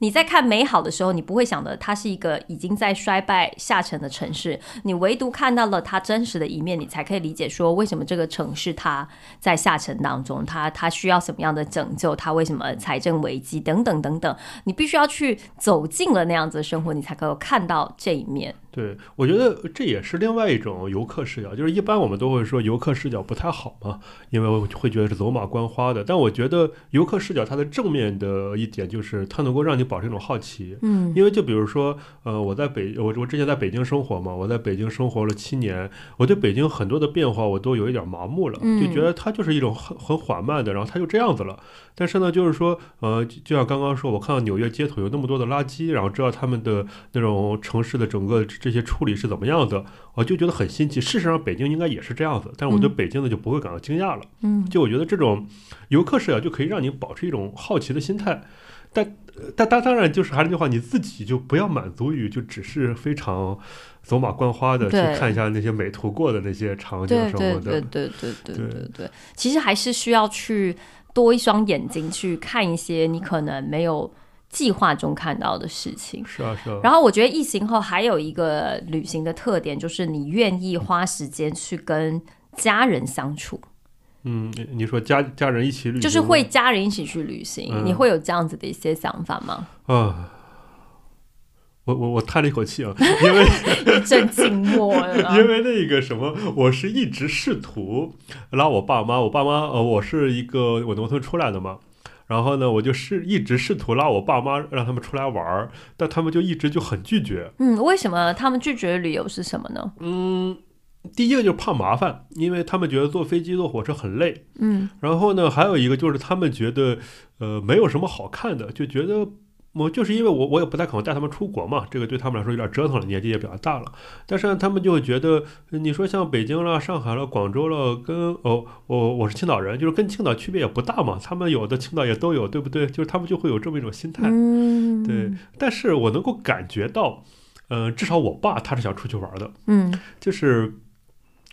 你在看美好的时候，你不会想的它是一个已经在衰败下沉的城市，你唯独看到了它真实的一面，你才可以理解说为什么这个城市它在下沉当中，它它需要什么样的拯救，它为什么财政危机等等等等，你必须要去走进了那样子的生活，你才可以看到这一面。对，我觉得这也是另外一种游客视角，就是一般我们都会说游客视角不太好嘛，因为我会觉得是走马观花的。但我觉得游客视角它的正面的一点就是它能够让你保持一种好奇，嗯因为就比如说，呃，我在北我我之前在北京生活嘛，我在北京生活了七年，我对北京很多的变化我都有一点麻木了，嗯就觉得它就是一种很很缓慢的，然后它就这样子了。但是呢，就是说，呃，就就像刚刚说，我看到纽约街头有那么多的垃圾，然后知道他们的那种城市的整个这些处理是怎么样的，我就觉得很新奇。事实上，北京应该也是这样子，但是我对嗯北京的就不会感到惊讶了。嗯就我觉得这种游客视角就可以让你保持一种好奇的心态，但但但当然就是还是那句话，你自己就不要满足于就只是非常走马观花的去看一下那些美图过的那些场景什么的。对对对对对对对，其实还是需要去多一双眼睛去看一些你可能没有计划中看到的事情。是啊是啊，然后我觉得疫情后还有一个旅行的特点，就是你愿意花时间去跟家人相处，嗯，你你说家家人一起旅行，就是会家人一起去旅行，嗯你会有这样子的一些想法吗？啊。我我我叹了一口气啊，因为一阵静默了。因为那个什么，我是一直试图拉我爸妈，我爸妈呃，我是一个我农村出来的嘛，然后呢，我就试一直试图拉我爸妈让他们出来玩儿，但他们就一直就很拒绝。嗯，为什么他们拒绝的理由是什么呢？嗯，第一个就是怕麻烦，因为他们觉得坐飞机坐火车很累，嗯然后呢，还有一个就是他们觉得呃没有什么好看的，就觉得。我就是因为我我也不太可能带他们出国嘛，这个对他们来说有点折腾了，年纪也比较大了。但是呢，他们就会觉得，呃你说像北京了、上海了、广州了，跟哦我我是青岛人，就是跟青岛区别也不大嘛。他们有的青岛也都有，对不对？就是他们就会有这么一种心态。嗯，对，但是我能够感觉到，呃，至少我爸他是想出去玩的，嗯就是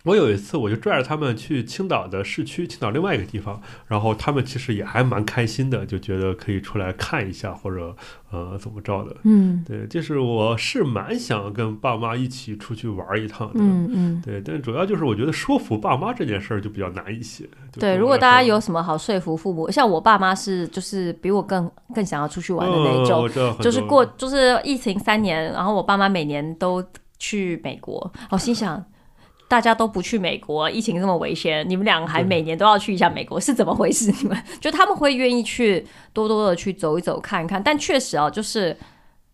我有一次我就拽着他们去青岛的市区，青岛另外一个地方，然后他们其实也还蛮开心的，就觉得可以出来看一下或者呃怎么着的。嗯对，就是我是蛮想跟爸妈一起出去玩一趟的。嗯嗯。对，但主要就是我觉得说服爸妈这件事儿就比较难一些。对，如果大家有什么好说服父母，像我爸妈是就是比我更更想要出去玩的那一嗯种，就是过就是疫情三年，然后我爸妈每年都去美国，我心想。大家都不去美国，疫情这么危险，你们两个还每年都要去一下美国，是怎么回事？你们就他们会愿意去多多的去走一走看一看，但确实啊，就是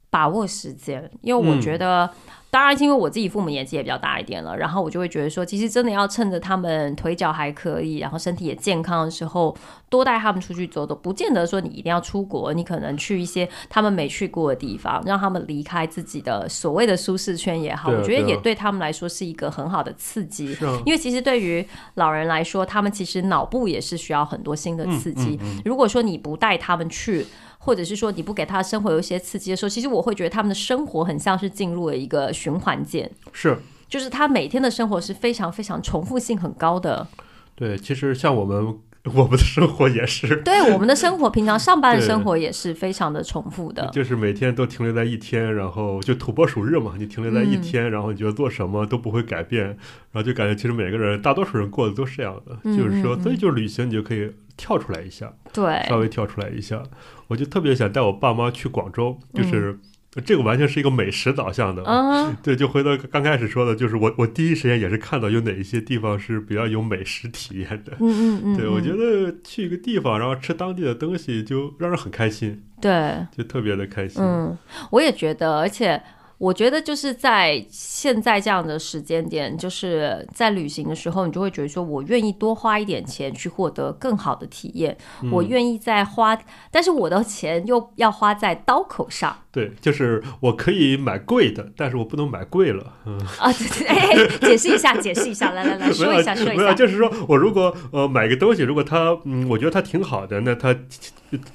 把握时间，因为我嗯。觉得，当然因为我自己父母年纪也比较大一点了，然后我就会觉得说，其实真的要趁着他们腿脚还可以，然后身体也健康的时候，多带他们出去走走，不见得说你一定要出国，你可能去一些他们没去过的地方，让他们离开自己的所谓的舒适圈也好，啊我觉得也对他们来说是一个很好的刺激。啊，因为其实对于老人来说，他们其实脑部也是需要很多新的刺激。嗯嗯嗯如果说你不带他们去，或者是说你不给他生活有一些刺激的时候，其实我会觉得他们的生活很像是进入了一个循环键，是。就是他每天的生活是非常非常重复性很高的。对，其实像我们我们的生活也是，对我们的生活，平常上班的生活也是非常的重复的。就是每天都停留在一天，然后就土拨鼠日嘛，你停留在一嗯天，然后你觉得做什么都不会改变，然后就感觉其实每个人大多数人过的都是这样的，嗯就是说，所以就是旅行你就可以跳出来一下，对，稍微跳出来一下。我就特别想带我爸妈去广州，嗯就是、这个完全是一个美食导向的。嗯，对，就回到刚开始说的，就是我我第一时间也是看到有哪一些地方是比较有美食体验的。嗯嗯嗯，对，我觉嗯得去一个地方，然后吃当地的东西，就让人很开心，对，就特别的开心。嗯，我也觉得，而且我觉得就是在现在这样的时间点，就是在旅行的时候，你就会觉得说，我愿意多花一点钱去获得更好的体验，嗯我愿意再花，但是我的钱又要花在刀口上对，就是我可以买贵的，但是我不能买贵了。嗯，啊！对对，哎，哎解释一下，解释一下，来来来，说一下，说一没有，下。就是说我如果呃买个东西，如果它嗯，我觉得它挺好的，那它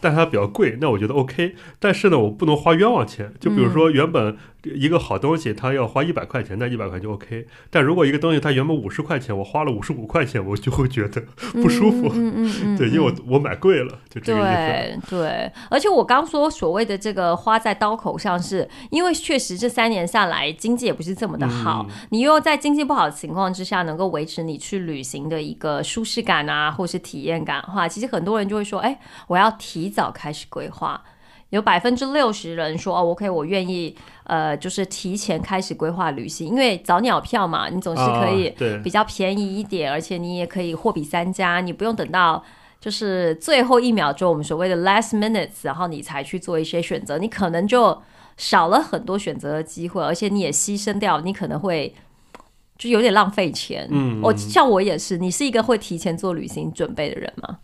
但它比较贵，那我觉得 OK。但是呢，我不能花冤枉钱。就比如嗯说原本一个好东西，它要花一百块钱，那一百块就 OK。但如果一个东西它原本五十块钱，我花了五十五块钱，我就会觉得不舒服。嗯嗯嗯嗯，对，因为我我买贵了，就这个意思。对对，而且我刚说所谓的这个花在刀口上是，因为确实这三年下来经济也不是这么的好，嗯你又在经济不好的情况之下，能够维持你去旅行的一个舒适感啊，或是体验感的话，其实很多人就会说，哎，我要提早开始规划。有百分之六十人说哦，OK，我愿意，呃，就是提前开始规划旅行，因为早鸟票嘛，你总是可以比较便宜一点，而且你也可以货比三家，你不用等到就是最后一秒钟，我们所谓的 last minutes，然后你才去做一些选择，你可能就少了很多选择的机会，而且你也牺牲掉，你可能会就有点浪费钱。嗯我像我也是，你是一个会提前做旅行准备的人吗？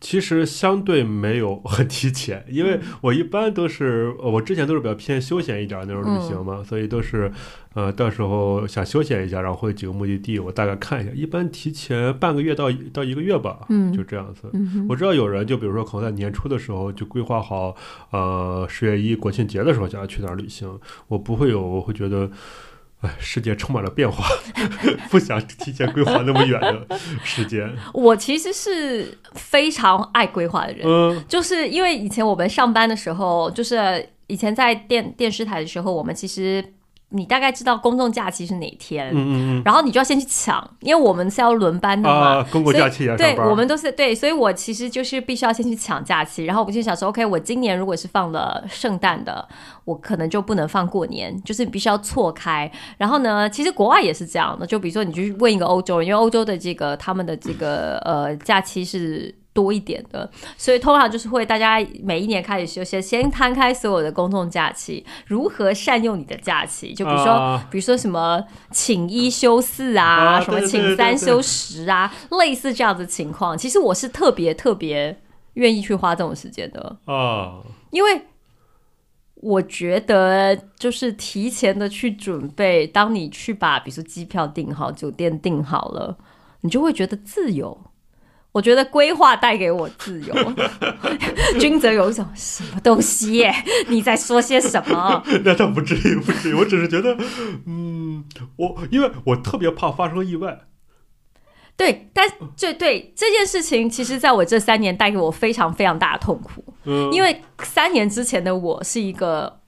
其实相对没有很提前，因为我一般都是，呃我之前都是比较偏休闲一点那种旅行嘛，所以都是，呃，到时候想休闲一下，然后会几个目的地，我大概看一下，一般提前半个月到到一个月吧，嗯就这样子。嗯我知道有人就比如说可能在年初的时候就规划好，呃，十月一国庆节的时候想要去哪儿旅行，我不会有，我会觉得。哎，世界充满了变化，不想提前规划那么远的时间。我其实是非常爱规划的人，嗯就是因为以前我们上班的时候，就是以前在电电视台的时候，我们其实你大概知道公众假期是哪天，嗯嗯然后你就要先去抢，因为我们是要轮班嗯的嘛。啊，公共假期啊对。我们都是对，所以我其实就是必须要先去抢假期，然后我就想说，OK，我今年如果是放了圣诞的，我可能就不能放过年，就是必须要错开。然后呢，其实国外也是这样的，就比如说你去问一个欧洲人，因为欧洲的这个他们的这个呃假期是。多一点的，所以通常就是会大家每一年开始休息，先摊开所有的公众假期，如何善用你的假期，就比如说，啊。比如说什么请一休四啊，啊什么请三休十啊，类似这样的情况，其实我是特别特别愿意去花这种时间的，啊，因为我觉得就是提前的去准备，当你去把比如说机票订好、酒店订好了，你就会觉得自由。我觉得规划带给我自由，君泽有一种什么东西耶？你在说些什么？那倒不至于，不至于。我只是觉得，嗯，我因为我特别怕发生意外。对，但这对这件事情，其实在我这三年带给我非常非常大的痛苦。嗯，因为三年之前的我是一个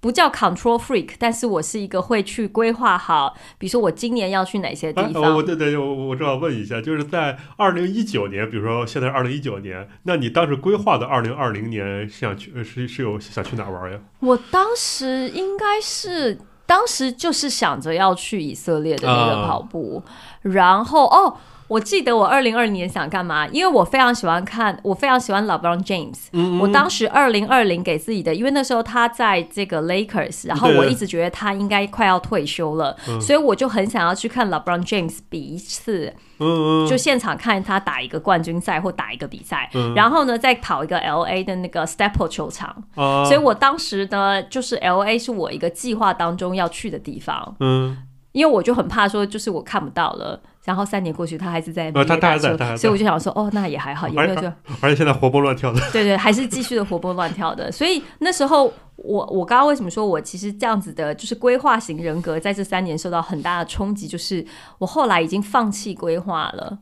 不叫 control freak，但是我是一个会去规划好，比如说我今年要去哪些地哎，方。我我对对，我我正好问一下，就是在二零一九年，比如说现在二零一九年，那你当时规划的二零二零年是想去是是有想去哪玩呀？我当时应该是。当时就是想着要去以色列的那个啊跑步，然后哦，我记得我二零二零年想干嘛？因为我非常喜欢看，我非常喜欢 LeBron James，、嗯我当时二零二零给自己的，因为那时候他在这个 Lakers，然后我一直觉得他应该快要退休了，所以我就很想要去看 LeBron James 比一次，嗯嗯，就现场看他打一个冠军赛或打一个比赛，嗯。然后呢再跑一个 LA 的那个 Staples 球场，啊，所以我当时呢就是 LA 是我一个计划当中要去的地方，嗯。因为我就很怕说就是我看不到了。然后三年过去，他还是在呃他 NBA 他还在打球他还在所以我就想说，哦，那也还好，也没有就而且现在活蹦乱跳的。对对，还是继续的活蹦乱跳的。所以那时候我我刚刚为什么说我其实这样子的，就是规划型人格，在这三年受到很大的冲击，就是我后来已经放弃规划了。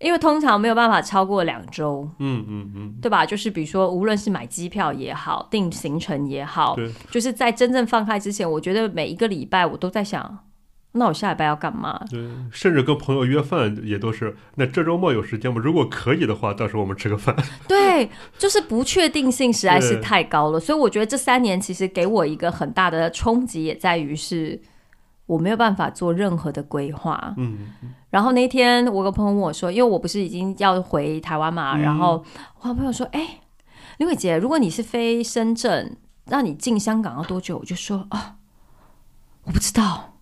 因为通常没有办法超过两周，嗯嗯嗯，对吧？就是比如说，无论是买机票也好，订行程也好，就是在真正放开之前，我觉得每一个礼拜我都在想，那我下礼拜要干嘛？对，甚至跟朋友约饭也都是，那这周末有时间吗？如果可以的话，到时候我们吃个饭。对，就是不确定性实在是太高了，所以我觉得这三年其实给我一个很大的冲击，也在于是我没有办法做任何的规划。嗯，然后那天我有个朋友问我说，因为我不是已经要回台湾嘛，嗯然后我好朋友说，哎、林伟杰，如果你是飞深圳，那你进香港要多久？我就说啊，我不知道。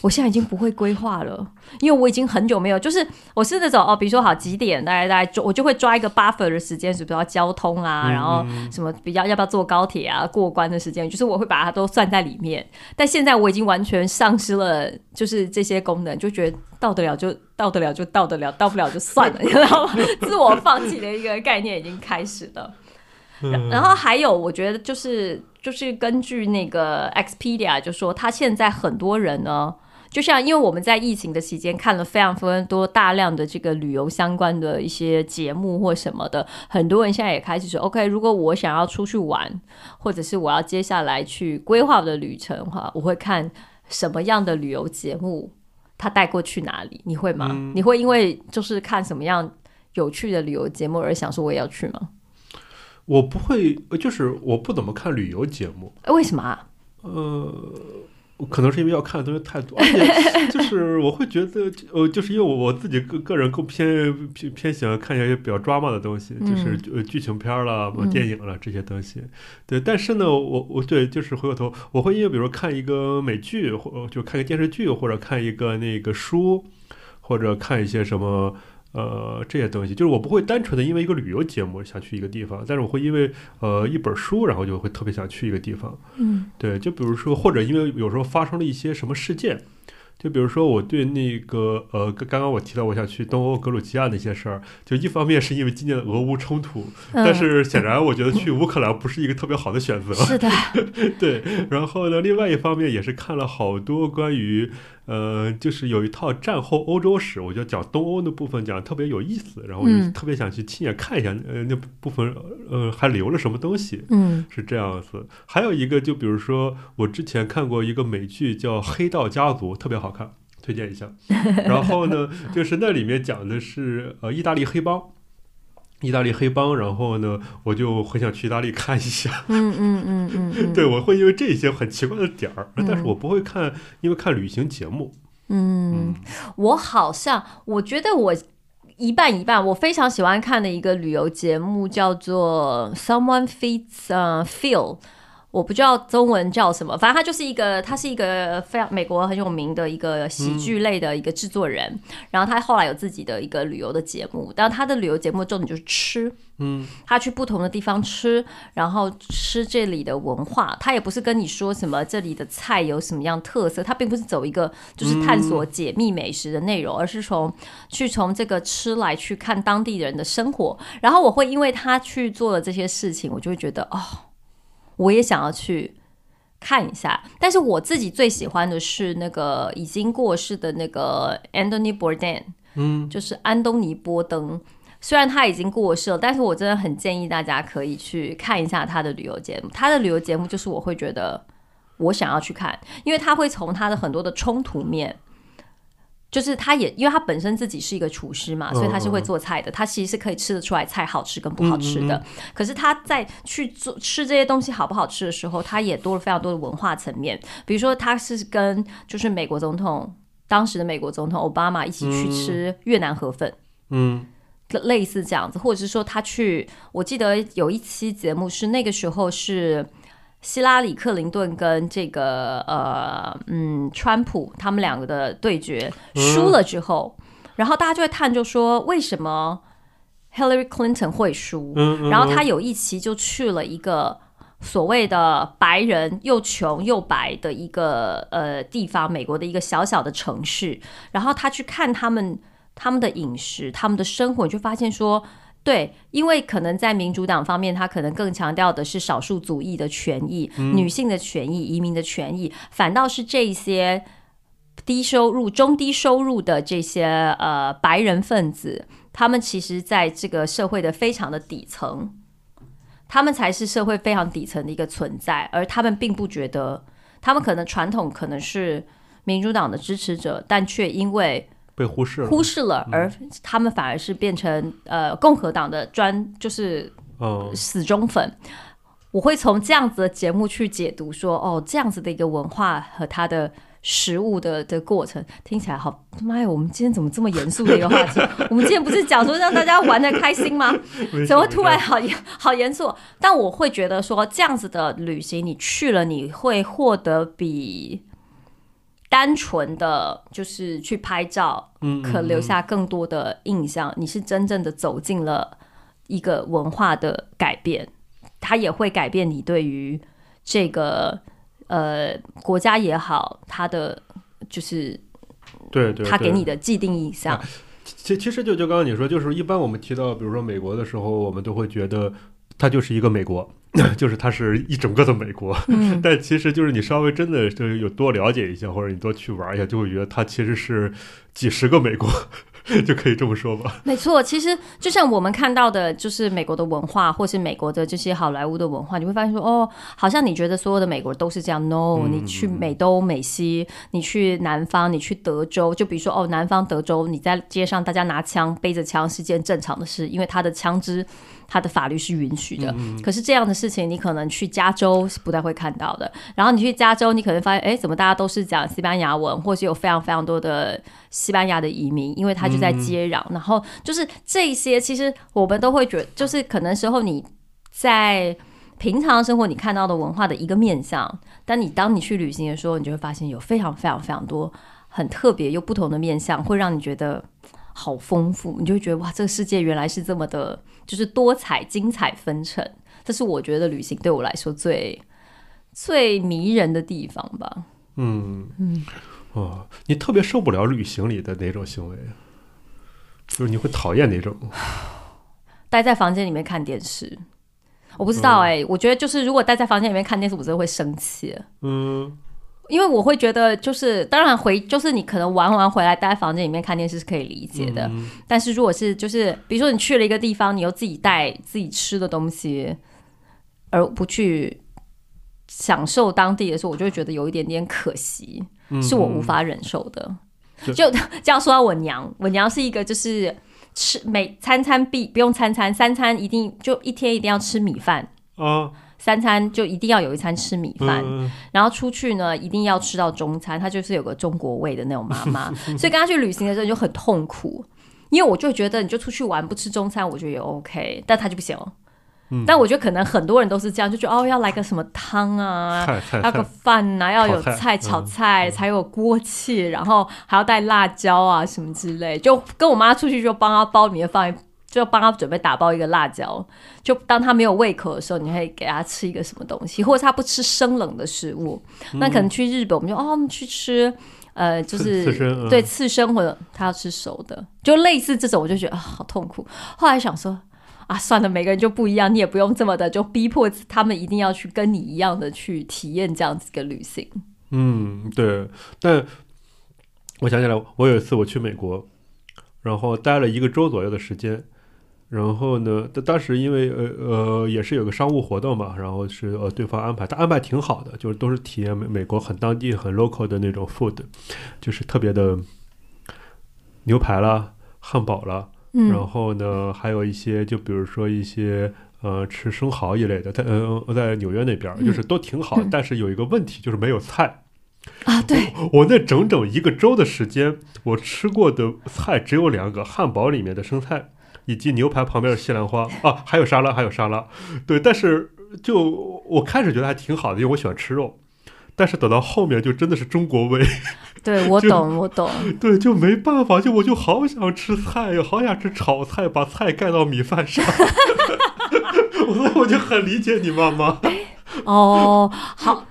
我现在已经不会规划了，因为我已经很久没有，就是我是那种哦，比如说好几点，大概大概我就会抓一个 buffer 的时间，比如说交通啊，嗯然后什么比较要不要坐高铁啊，过关的时间，就是我会把它都算在里面。但现在我已经完全丧失了，就是这些功能，就觉得到得了就到得了就到得了，到不了就算了，你知道吗？自我放弃的一个概念已经开始了。然后还有，我觉得就是就是根据那个 Expedia 就说，他现在很多人呢，就像因为我们在疫情的期间看了非常非常多大量的这个旅游相关的一些节目或什么的，很多人现在也开始说，OK，如果我想要出去玩，或者是我要接下来去规划我的旅程的话，我会看什么样的旅游节目，他带过去哪里？你会吗？你会因为就是看什么样有趣的旅游节目而想说我也要去吗？我不会，呃就是我不怎么看旅游节目，为什么啊？呃，可能是因为要看的东西太多，而且就是我会觉得，呃，就是因为我我自己个个人更偏偏偏喜欢看一些比较 drama 的东西，就是呃剧情片儿啦、嗯电影了这些东西。对，但是呢，我我对就是回过头，我会因为比如看一个美剧，或就看一个电视剧，或者看一个那个书，或者看一些什么。呃，这些东西就是我不会单纯的因为一个旅游节目想去一个地方，但是我会因为呃一本书，然后就会特别想去一个地方。嗯对，就比如说，或者因为有时候发生了一些什么事件，就比如说我对那个呃，刚刚刚我提到我想去东欧格鲁吉亚那些事儿，就一方面是因为今年的俄乌冲突，嗯但是显然我觉得去乌克兰不是一个特别好的选择。是的，对，然后呢，另外一方面也是看了好多关于呃，就是有一套战后欧洲史，我觉得讲东欧那部分讲得特别有意思，然后我就嗯特别想去亲眼看一下，呃，那部分呃还留了什么东西。嗯是这样子。还有一个，就比如说我之前看过一个美剧叫《黑道家族》，特别好看，推荐一下。然后呢，就是那里面讲的是呃意大利黑帮。意大利黑帮，然后呢，我就很想去意大利看一下。嗯嗯嗯嗯嗯，对，我会因为这些很奇怪的点儿，但是嗯我不会看，因为看旅行节目。嗯，我好像我觉得我。一半一半，我非常喜欢看的一个旅游节目叫做《Someone Feeds 呃 Phil》，我不知道中文叫什么，反正他就是一个，他是一个非常美国很有名的一个喜剧类的一个制作人，然后他后来有自己的一个旅游的节目，但他的旅游节目重点就是吃，嗯，他去不同的地方吃，然后吃这里的文化，他也不是跟你说什么这里的菜有什么样特色，他并不是走一个就是探索解密美食的内容，而是从去从这个吃来去看当地人的生活。然后我会因为他去做了这些事情，我就会觉得哦，我也想要去。看一下，但是我自己最喜欢的是那个已经过世的那个 Anthony Bourdain，嗯，就是安东尼·波登。虽然他已经过世了，但是我真的很建议大家可以去看一下他的旅游节目。他的旅游节目就是我会觉得我想要去看，因为他会从他的很多的冲突面，就是他也因为他本身自己是一个厨师嘛，所以他是会做菜的，他其实是可以吃得出来菜好吃跟不好吃的。可是他在去做吃这些东西好不好吃的时候，他也多了非常多的文化层面，比如说他是跟就是美国总统当时的美国总统奥巴马一起去吃越南河粉。嗯类似这样子，或者是说他去，我记得有一期节目是那个时候是希拉里·克林顿跟这个呃嗯川普他们两个的对决输了之后，然后大家就会探究说为什么 Hillary Clinton 会输，嗯嗯然后他有一期就去了一个。所谓的白人又穷又白的一个呃地方，美国的一个小小的城市，然后他去看他们他们的饮食、他们的生活，你就发现说，对，因为可能在民主党方面，他可能更强调的是少数族裔的权益、女性的权益、移民的权益，反倒是这一些低收入、中低收入的这些呃白人分子，他们其实在这个社会的非常的底层，他们才是社会非常底层的一个存在，而他们并不觉得，他们可能传统可能是民主党的支持者，但却因为被忽视了，忽视了，而他们反而是变成呃共和党的专就是嗯死忠粉。我会从这样子的节目去解读说，哦，这样子的一个文化和它的食物的的过程，听起来好妈呀！我们今天怎么这么严肃的一个话题？我们今天不是讲说让大家玩的开心吗？怎么突然好严好严肃？但我会觉得说，这样子的旅行，你去了，你会获得比单纯的就是去拍照，嗯，可留下更多的印象。你是真正的走进了一个文化的改变，它也会改变你对于这个呃国家也好，它的就是对对，它给你的既定印象。其其实就就刚刚你说，就是一般我们提到比如说美国的时候，我们都会觉得它就是一个美国，就是它是一整个的美国。嗯，但其实就是你稍微真的就是有多了解一下，或者你多去玩一下，就会觉得它其实是几十个美国，就可以这么说吧。没错，其实就像我们看到的，就是美国的文化，或是美国的这些好莱坞的文化，你会发现说，哦，好像你觉得所有的美国都是这样。No，、嗯你去美东、美西，你去南方，你去德州，就比如说哦，南方德州，你在街上大家拿枪、背着枪是件正常的事，因为他的枪支。他的法律是允许的，可是这样的事情你可能去加州是不太会看到的。然后你去加州，你可能发现，哎，怎么大家都是讲西班牙文，或是有非常非常多的西班牙的移民，因为他就在接壤。然后就是这些，其实我们都会觉得，就是可能时候你在平常生活你看到的文化的一个面向，但你当你去旅行的时候，你就会发现有非常非常非常多很特别又不同的面向，会让你觉得好丰富。你就会觉得哇，这个世界原来是这么的，就是多彩、精彩纷呈。这是我觉得旅行对我来说最最迷人的地方吧。嗯嗯，哦，你特别受不了旅行里的哪种行为？就是你会讨厌哪种？待在房间里面看电视，我不知道哎、我觉得就是如果待在房间里面看电视，我真的会生气。嗯因为我会觉得，就是当然回，就是你可能玩完回来待在房间里面看电视是可以理解的，嗯。但是如果是就是比如说你去了一个地方，你又自己带自己吃的东西，而不去享受当地的时候，我就会觉得有一点点可惜，嗯。是我无法忍受的。对就这样说到我娘，我娘是一个就是吃每餐餐必不用餐餐，三餐一定就一天一定要吃米饭。啊，三餐就一定要有一餐吃米饭，嗯然后出去呢一定要吃到中餐，她就是有个中国味的那种妈妈，所以跟她去旅行的时候就很痛苦，因为我就觉得你就出去玩不吃中餐，我觉得也 OK，但她就不行。嗯。但我觉得可能很多人都是这样，就觉得哦要来个什么汤啊，要个，饭呐、要有炒菜菜炒嗯。菜，才有锅气，然后还要带辣椒啊什么之类。就跟我妈出去，就帮她包里面放一，就帮他准备打包一个辣椒。就当他没有胃口的时候，你可以给他吃一个什么东西，或者他不吃生冷的食物，那可能去日本，我们就哦，我们去吃。呃，就是刺身嗯对刺身或者他要吃熟的，就类似这种，我就觉得啊、好痛苦。后来想说啊，算了，每个人就不一样，你也不用这么的就逼迫他们一定要去跟你一样的去体验这样子一个旅行。嗯，对。但我想起来，我有一次我去美国，然后待了一个周左右的时间。然后呢，当当时因为呃呃也是有个商务活动嘛，然后是呃对方安排，他安排挺好的，就是都是体验美美国很当地很 local 的那种 food，就是特别的牛排啦、汉堡啦，嗯。然后呢，还有一些就比如说一些呃吃生蚝一类的，在呃在纽约那边儿就是都挺好，嗯。但是有一个问题就是没有菜。啊，对，我那整整一个周的时间，我吃过的菜只有两个：汉堡里面的生菜，以及牛排旁边的西兰花啊，还有沙拉，还有沙拉。对，但是就我开始觉得还挺好的，因为我喜欢吃肉。但是等到后面就真的是中国味，对我 懂，我懂。对，就没办法，就我就好想吃菜呀，好想吃炒菜，把菜盖到米饭上。所以我就很理解你妈妈。哦，好，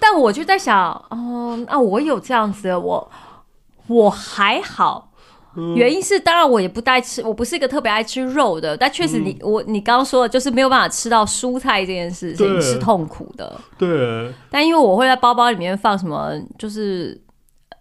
但我就在想，哦，那我有这样子，我我还好。嗯。原因是，当然我也不爱吃，我不是一个特别爱吃肉的，但确实你、我你刚刚说的，就是没有办法吃到蔬菜这件事情对。是痛苦的。对，但因为我会在包包里面放什么，就是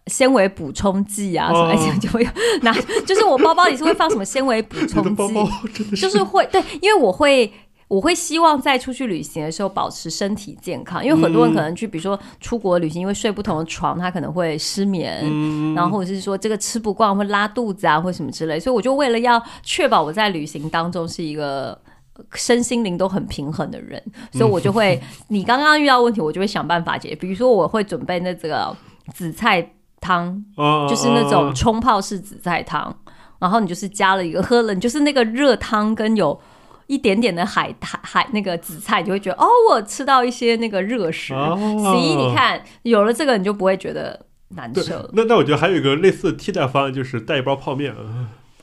纤维补充剂啊，什么就会有拿，就是我包包里是会放什么纤维补充 的包包剂，就是会对，因为我会。我会希望在出去旅行的时候保持身体健康，因为很多人可能去，比如说出国旅行，因为睡不同的床，他可能会失眠，嗯然后或者是说这个吃不惯会拉肚子啊，或什么之类，所以我就为了要确保我在旅行当中是一个呃身心灵都很平衡的人，所以我就会，你刚刚遇到问题，我就会想办法解决。比如说，我会准备那这个紫菜汤，啊，就是那种啊冲泡式紫菜汤，然后你就是加了一个喝了，你就是那个热汤跟有。一点点的海海海那个紫菜，你就会觉得哦，我吃到一些那个热食。哦十一，你看有了这个，你就不会觉得难受了。那那我觉得还有一个类似的替代方案，就是带一包泡面啊。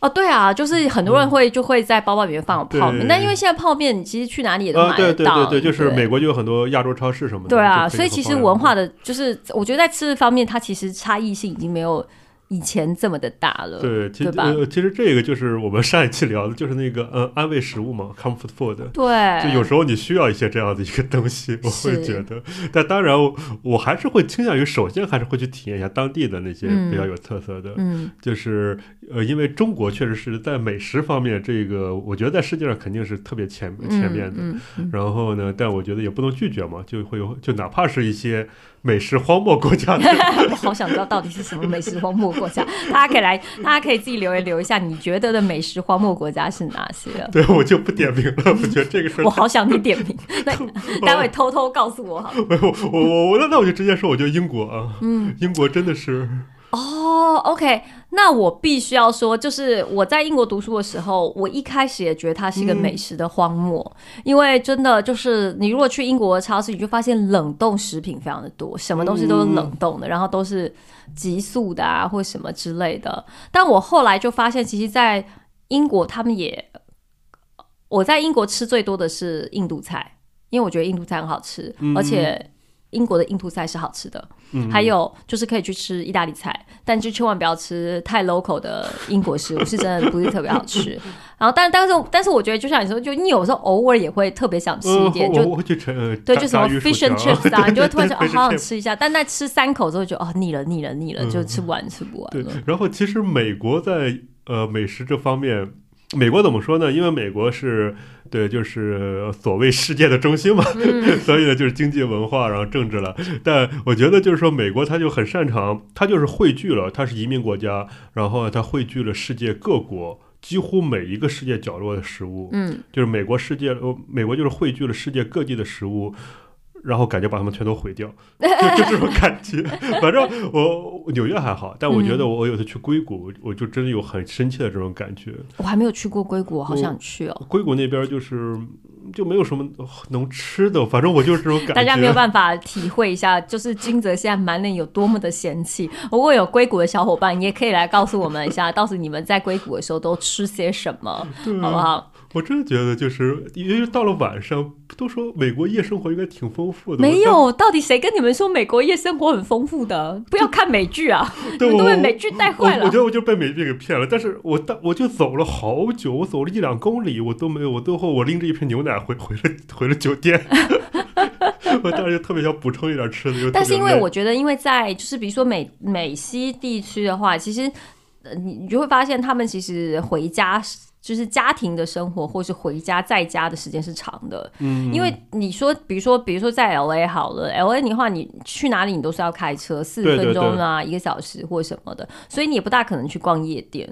哦，对啊，就是很多人会就会在包包里面放泡面，对但因为现在泡面你其实去哪里也都啊，买到。对对对，就是美国就有很多亚洲超市什么的。对啊，所以其实文化的，就是我觉得在吃的方面，它其实差异性已经没有以前这么的大了。对，其实其实这个就是我们上一期聊的，就是那个呃安慰食物嘛，comfort food。对，就有时候你需要一些这样的一个东西，我会觉得，但当然我我还是会倾向于，首先还是会去体验一下当地的那些嗯比较有特色的，嗯，就是呃，因为中国确实是在美食方面，这个我觉得在世界上肯定是特别前前面的。嗯嗯然后呢，但我觉得也不能拒绝嘛，就会有，就哪怕是一些美食荒漠国家我 好想知道到底是什么美食荒漠国家，大家可以来，大家可以自己留言留一下，你觉得的美食荒漠国家是哪些啊？对我就不点名了。我觉得这个事儿 我好想你点名，那待会偷偷告诉我好了。没有，我我我那那我就直接说，我觉得英国啊，嗯，英国真的是，哦，OK，那我必须要说，就是我在英国读书的时候，我一开始也觉得它是一个美食的荒漠，因为真的就是你如果去英国的超市，你就发现冷冻食品非常的多，什么东西都是冷冻的，然后都是急速的啊，或什么之类的。但我后来就发现，其实，在英国他们也，我在英国吃最多的是印度菜，因为我觉得印度菜很好吃，而且英国的印度菜是好吃的。嗯还有就是可以去吃意大利菜，但就千万不要吃太 local 的英国食物，是真的不是特别好吃。然后，但但是但是我觉得，就像你说，就你有时候偶尔也会特别想吃一嗯，点，我就我会去吃，呃对，就什么 fish and chips 啊，对 你就会突然说对哦，好想吃一下，但在吃三口之后就哦腻了腻了腻了，就吃不完吃不完对了。，然后其实美国在呃美食这方面，美国怎么说呢？因为美国是对，就是呃所谓世界的中心嘛，嗯 所以呢就是经济、文化，然后政治了。但我觉得就是说，美国它就很擅长，它就是汇聚了，它是移民国家，然后它汇聚了世界各国。几乎每一个世界角落的食物，嗯，就是美国世界，呃，美国就是汇聚了世界各地的食物，然后感觉把他们全都毁掉，就 就这种感觉。反正我我纽约还好，但我觉得我我有次去硅谷，我就真的有很深切的这种感觉。我还没有去过硅谷，我好想去哦。硅谷那边就是就没有什么能吃的，反正我就是这种感觉。大家没有办法体会一下，就是金泽现在满脸有多么的嫌弃。如果有硅谷的小伙伴，你也可以来告诉我们一下，到时你们在硅谷的时候都吃些什么，啊好不好？我真的觉得就是，因为到了晚上，都说美国夜生活应该挺丰富的。没有，到底谁跟你们说美国夜生活很丰富的？不要看美剧啊，对，都被美剧带坏了我我觉。得我就被美剧给骗了，但是我当我就走了好久，我走了一两公里，我都没有，我最后我拎着一瓶牛奶回回了回了酒店。我当时就特别想补充一点吃的，但是因为我觉得，因为在就是比如说美美西地区的话，其实呃你你就会发现他们其实回家就是家庭的生活，或是回家在家的时间是长的。嗯，因为你说，比如说，比如说在 L A 好了，L A 的话，你去哪里你都是要开车四分钟啊，一个小时或什么的，所以你也不大可能去逛夜店，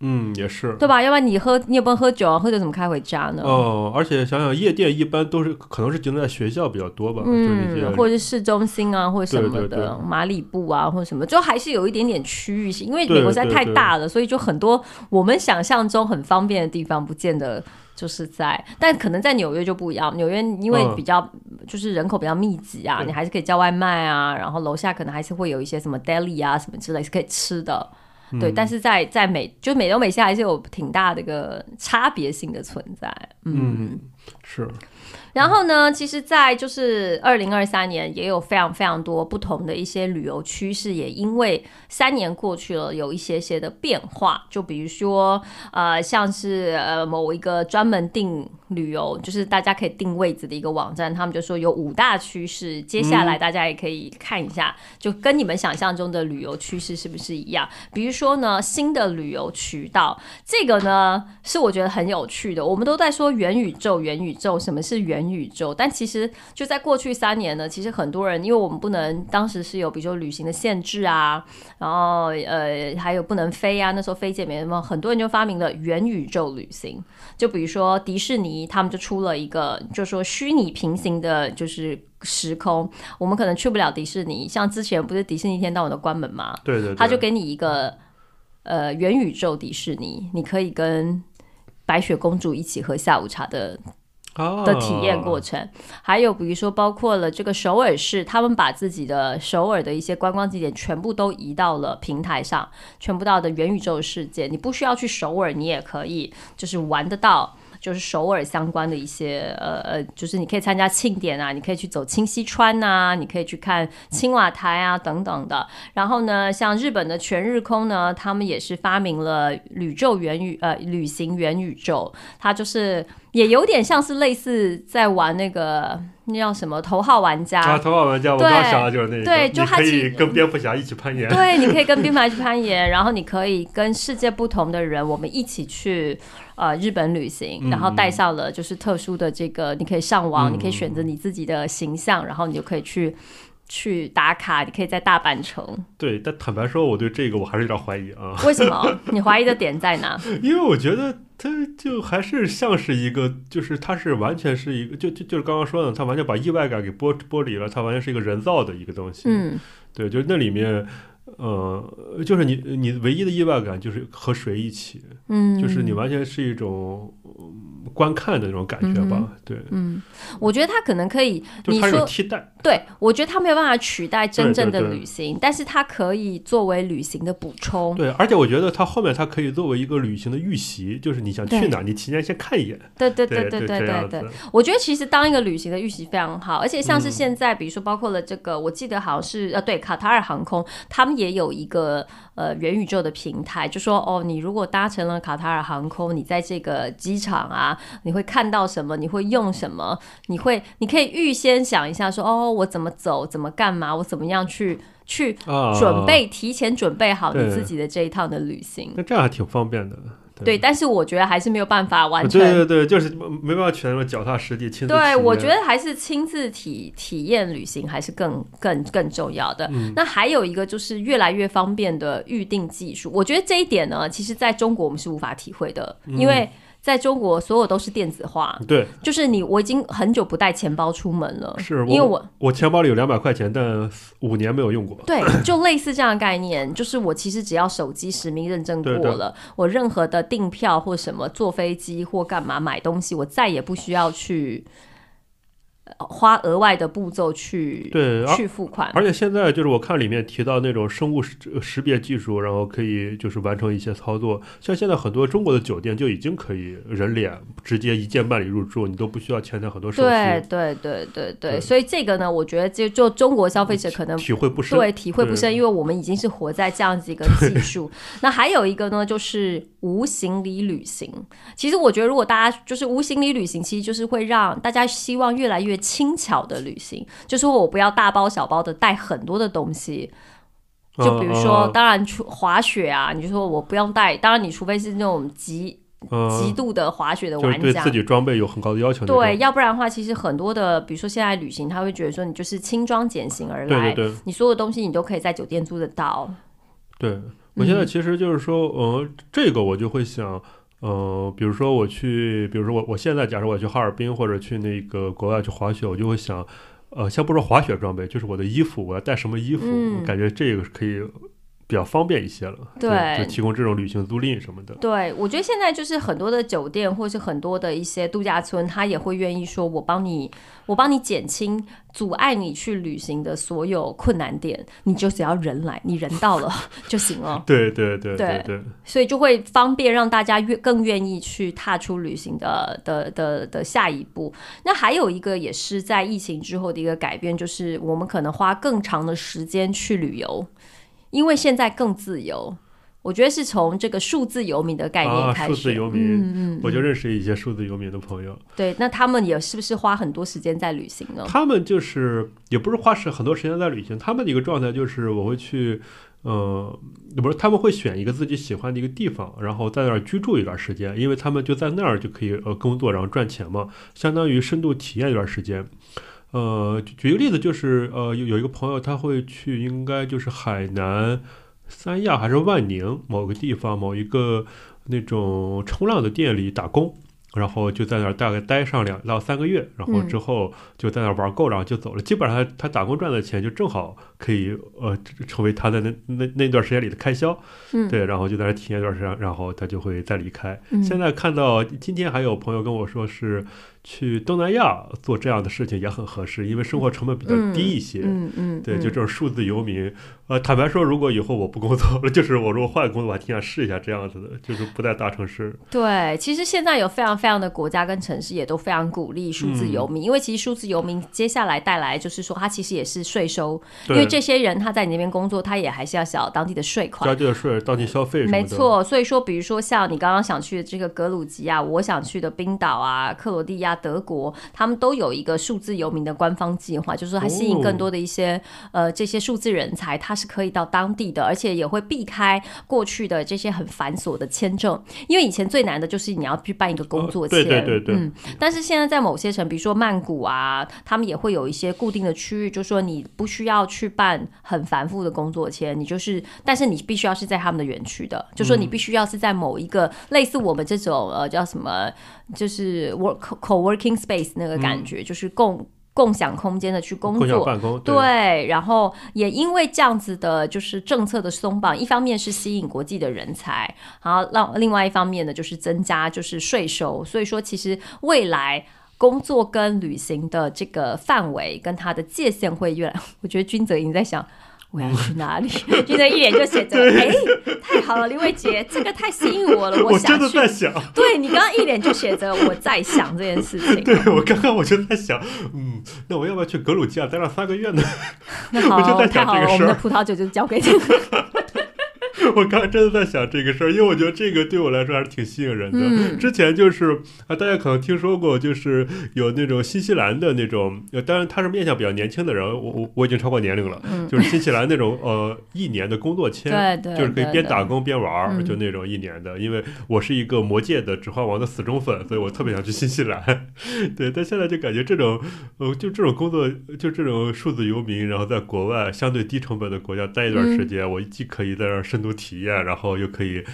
嗯也是对吧？要不然你喝你也不能喝酒啊，喝酒怎么开回家呢？哦，而且想想夜店一般都是可能是集中在学校比较多吧，嗯，或者是市中心啊，或者什么的，对对对马里布啊，或者什么，就还是有一点点区域性，因为美国实在太大了，所以就很多我们想象中很方便的地方，不见得就是在，但可能在纽约就不一样。纽约因为嗯比较、就是人口比较密集啊，你还是可以叫外卖啊，然后楼下可能还是会有一些什么 deli 啊什么之类是可以吃的。嗯。对，但是在在美就美东美西还是有挺大的一个差别性的存在，嗯，嗯，是，然后呢，其实，在就是二零二三年，也有非常非常多不同的一些旅游趋势，也因为三年过去了，有一些些的变化。就比如说，呃，像是呃某一个专门订旅游，就是大家可以定位置的一个网站，他们就说有五大趋势，接下来大家也可以看一下，就跟你们想象中的旅游趋势是不是一样？比如说呢，新的旅游渠道，这个呢是我觉得很有趣的。我们都在说元宇宙，元宇宙，什么是元宇宙？但其实就在过去三年呢，其实很多人，因为我们不能当时是有，比如说旅行的限制啊，然后呃还有不能飞啊，那时候飞机也没什么，很多人就发明了元宇宙旅行。就比如说迪士尼，他们就出了一个，就说虚拟平行的，就是时空，我们可能去不了迪士尼，像之前不是迪士尼一天到晚都关门吗？对对，他就给你一个呃元宇宙迪士尼，你可以跟白雪公主一起喝下午茶的的体验过程。还有比如说，包括了这个首尔市，他们把自己的首尔的一些观光景点全部都移到了平台上，全部到的元宇宙世界，你不需要去首尔，你也可以就是玩得到。就是首尔相关的一些呃呃，就是你可以参加庆典啊，你可以去走清溪川呐，你可以去看青瓦台啊等等的。然后呢，像日本的全日空呢，他们也是发明了宇宙元宇呃旅行元宇宙，它就是也有点像是类似在玩那个那叫什么头号玩家啊，头号玩家，我刚想的就是那个，对，就可以跟蝙蝠侠一起攀岩，对，你可以跟蝙蝠侠一起攀岩，然后你可以跟世界不同的人，我们一起去。呃，日本旅行，然后带上了就是特殊的这个，你可以上网，你可以选择你自己的形象，然后你就可以去去打卡，你可以在大阪城。对，但坦白说，我对这个我还是有点怀疑啊。为什么？你怀疑的点在哪？因为我觉得它就还是像是一个，就是它是完全是一个，就就就是刚刚说的，它完全把意外感给剥剥离了，它完全是一个人造的一个东西。嗯，对，就是那里面。呃，就是你，你唯一的意外感就是和谁一起，嗯，就是你完全是一种观看的那种感觉吧，对，嗯，我觉得它可能可以，你说替代，对我觉得它没有办法取代真正的旅行，但是它可以作为旅行的补充，对，而且我觉得它后面它可以作为一个旅行的预习，就是你想去哪，你提前先看一眼，对对对对对对对，我觉得其实当一个旅行的预习非常好，而且像是现在，比如说包括了这个，我记得好像是呃，对，卡塔尔航空，他们也有一个呃元宇宙的平台，就说哦，你如果搭乘了卡塔尔航空，你在这个机场啊，你会看到什么？你会用什么？你会你可以预先想一下，说哦，我怎么走，怎么干嘛？我怎么样去去准备，提前准备好你自己的这一趟的旅行。那这样还挺方便的。对，但是我觉得还是没有办法完全。对对对，就是没办法全么脚踏实地亲自。对，我觉得还是亲自体体验旅行还是更更更重要的。那还有一个就是越来越方便的预定技术，我觉得这一点呢，其实在中国我们是无法体会的，因为。在中国，所有都是电子化。对，就是你，我已经很久不带钱包出门了。是，因为我我钱包里有两百块钱，但五年没有用过。对，就类似这样的概念，就是我其实只要手机实名认证过了，我任何的订票或什么坐飞机或干嘛买东西，我再也不需要去。花额外的步骤去对去付款，而且现在就是我看里面提到那种生物识识别技术，然后可以就是完成一些操作。像现在很多中国的酒店就已经可以人脸直接一键办理入住，你都不需要签签很多手续。对对对对对，所以这个呢，我觉得就就中国消费者可能体会不深，对体会不深，因为我们已经是活在这样子一个技术。那还有一个呢，就是无行李旅行。其实我觉得，如果大家就是无行李旅行，其实就是会让大家希望越来越。轻巧的旅行，就说我不要大包小包的带很多的东西，就比如说，当然去滑雪啊，你就说我不用带，当然你除非是那种极极度的滑雪的玩家，对自己装备有很高的要求，对，要不然的话，其实很多的，比如说现在旅行，他会觉得说你就是轻装简行而来，对对，你所有东西你都可以在酒店租得到。对我现在其实就是说，呃，这个我就会想。嗯，比如说我去，比如说我我现在假设我去哈尔滨或者去那个国外去滑雪，我就会想，呃，先不说滑雪装备，就是我的衣服，我要带什么衣服？我感觉这个是可以比较方便一些了。对就提供这种旅行租赁什么的。对，我觉得现在就是很多的酒店或是很多的一些度假村，他也会愿意说，我帮你，我帮你减轻阻碍你去旅行的所有困难点，你就只要人来，你人到了就行了。对对对对对，所以就会方便让大家越更愿意去踏出旅行的的的的下一步。那还有一个也是在疫情之后的一个改变，就是我们可能花更长的时间去旅游，因为现在更自由。我觉得是从这个数字游民的概念啊，开始，数字游民，嗯嗯，我就认识一些数字游民的朋友，对，那他们也是不是花很多时间在旅行呢？他们就是也不是花时很多时间在旅行，他们的一个状态就是我会去，呃，不是他们会选一个自己喜欢的一个地方，然后在那儿居住一段时间，因为他们就在那儿就可以呃工作，然后赚钱嘛，相当于深度体验一段时间。呃，举举个例子，就是呃有有一个朋友他会去，应该就是海南三亚还是万宁某个地方某一个那种冲浪的店里打工。然后就在那儿大概待上两到三个月，然后之后就在那儿玩够，然后就走了。基本上他他打工赚的钱就正好可以呃成为他的那那那段时间里的开销，嗯，对，然后就在那儿体验一段时间，然后他就会再离开。嗯现在看到今天还有朋友跟我说是去东南亚做这样的事情也很合适，因为生活成本比较低一些。嗯嗯，对，嗯就这种数字游民，呃，坦白说，如果以后我不工作了，就是我如果换个工作，我还挺想试一下这样子的，就是不在大城市。对，其实现在有非常非常的国家跟城市也都非常鼓励数字游嗯民，因为其实数字游民接下来带来就是说，它其实也是税收，因为这些人他在你那边工作，他也还是要缴当地的税款交。地的税、当地消费。没，错，所以说，比如说像你刚刚想去的这个格鲁吉亚，我想去的冰岛啊、克罗地亚、德国，他们都有一个数字游民的官方计划，就是说它吸引更多的一些、呃这些数字人才，他是可以到当地的，而且也会避开过去的这些很繁琐的签证，因为以前最难的就是你要去办一个工作签，呃对对对对。嗯，但是现在在某些城，比如说曼谷啊，他们也会有一些固定的区域，就说你不需要去办很繁复的工作签，你就是，但是你必须要是在他们的园区的，就说你必须要是在某一个类似我们这种呃叫什么，就是 work co working space 那个感觉，就是共共享空间的去工作。办公。对，然后也因为这样子的，就是政策的松绑，一方面是吸引国际的人才，然后让另外一方面呢，就是增加就是税收。所以说，其实未来工作跟旅行的这个范围跟它的界限会越来，我觉得君泽已经在想。我要去哪里？君泽一脸就写着：“哎，太好了，林伟杰，这个太吸引我了，我想去。在想，对你刚刚一脸就写着我在想这件事情。对我刚刚我就在想，嗯，那我要不要去格鲁吉亚待上三个月呢？那好，我就在太好了，想这个事儿我们的葡萄酒就交给你。我刚刚真的在想这个事儿，因为我觉得这个对我来说还是挺吸引人的。嗯之前就是啊，大家可能听说过，就是有那种新西兰的那种，呃，当然他是面向比较年轻的人，我我我已经超过年龄了，就是新西兰那种呃一年的工作签，嗯对对就是可以边打工边玩儿，嗯就那种一年的。因为我是一个魔界的指环王的死忠粉，所以我特别想去新西兰。对，但现在就感觉这种呃，就这种工作，就这种数字游民，然后在国外相对低成本的国家待一段时间，我既可以在那儿深度体验，然后又可以。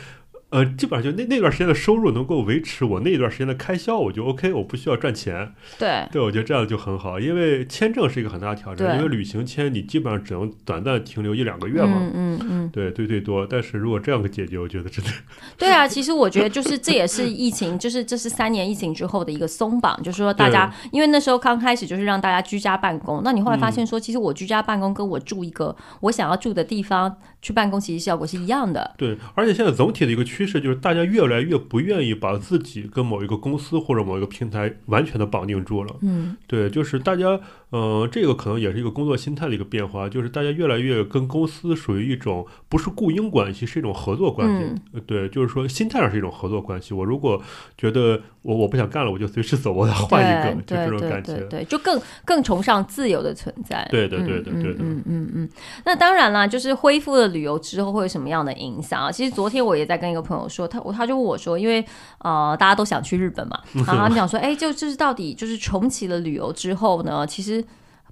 呃，基本上就那那段时间的收入能够维持我那一段时间的开销，我就 OK，我不需要赚钱。对，对，我觉得这样就很好，因为签证是一个很大的挑战，因为旅行签你基本上只能短暂停留一两个月嘛。嗯嗯嗯，对，最最多。但是如果这样个解决，我觉得真的 对啊，其实我觉得就是这也是疫情，就是这是三年疫情之后的一个松绑，就是说大家因为那时候刚开始就是让大家居家办公，那你后来发现说，其实我居家办公跟我住一个我想要住的地方去办公，其实效果是一样的。对。而且现在总体的一个趋势就是，大家越来越不愿意把自己跟某一个公司或者某一个平台完全的绑定住了。嗯对，就是大家，呃，这个可能也是一个工作心态的一个变化，就是大家越来越跟公司属于一种不是雇佣关系，是一种合作关系。对，就是说心态上是一种合作关系。我如果觉得我我不想干了，我就随时走，我要换一个，就这对对种感觉。对对对，就更更崇尚自由的存在。对的对的嗯对的嗯嗯嗯。那当然啦，就是恢复了旅游之后会有什么样的影响啊？其实昨天我也在跟一个朋友说，他我他就问我说，因为呃大家都想去日本嘛，然后他们讲说，哎，就就是到底就是重启了旅游之后呢，其实。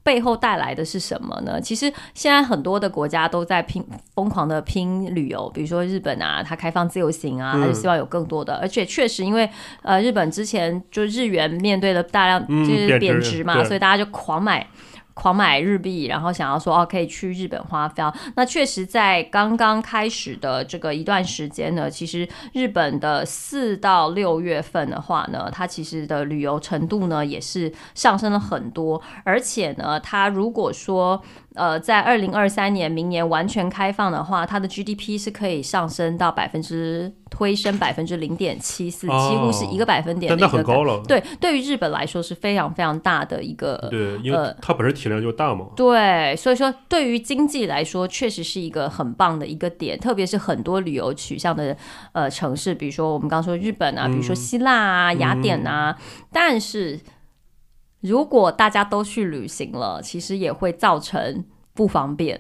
背后带来的是什么呢？其实现在很多的国家都在拼疯狂的拼旅游，比如说日本啊，它开放自由行啊，它就希望有更多的，而且确实因为呃日本之前就日元面对了大量嗯就是贬值嘛，对所以大家就狂买狂买日币，然后想要说哦可以去日本花费。那确实在刚刚开始的这个一段时间呢，其实日本的四到六月份的话呢，它其实的旅游程度呢也是上升了很多，而且呢，它如果说呃在二零二三年明年完全开放的话，它的 GDP 是可以上升到百分之推升百分之零点七四，几乎是一个百分点的但一个那很高了。对，对于日本来说是非常非常大的一个对，因为呃它本身体量就大嘛。对，所以说对于经济来说，确实是一个很棒的一个点，特别是很多旅游取向的呃城市，比如说我们刚刚说日本啊，比如说希腊啊、雅典啊，但是如果大家都去旅行了，其实也会造成不方便。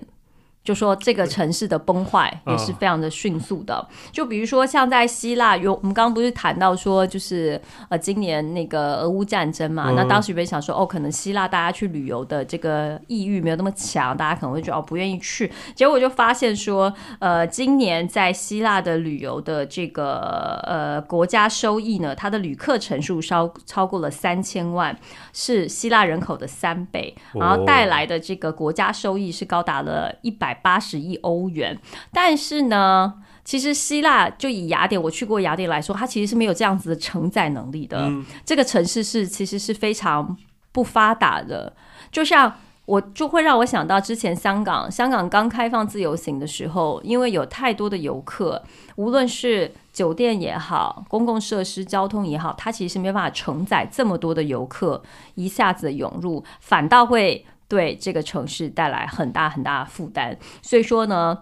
就说这个城市的崩坏也是非常的迅速的，就比如说像在希腊有，我们刚刚不是谈到说，就是呃今年那个俄乌战争嘛，嗯。那当时原本想说哦，可能希腊大家去旅游的这个意欲没有那么强，大家可能会觉得哦不愿意去，结果就发现说，呃今年在希腊的旅游的这个呃国家收益呢，它的旅客人数超超过了三千万，是希腊人口的三倍，然后带来的这个国家收益是高达了一百八十亿欧元。但是呢，其实希腊就以雅典，我去过雅典来说，它其实是没有这样子的承载能力的。嗯这个城市是其实是非常不发达的，就像。我就会让我想到之前香港，香港刚开放自由行的时候，因为有太多的游客，无论是酒店也好，公共设施、交通也好，它其实是没有办法承载这么多的游客一下子涌入，反倒会对这个城市带来很大很大的负担。所以说呢。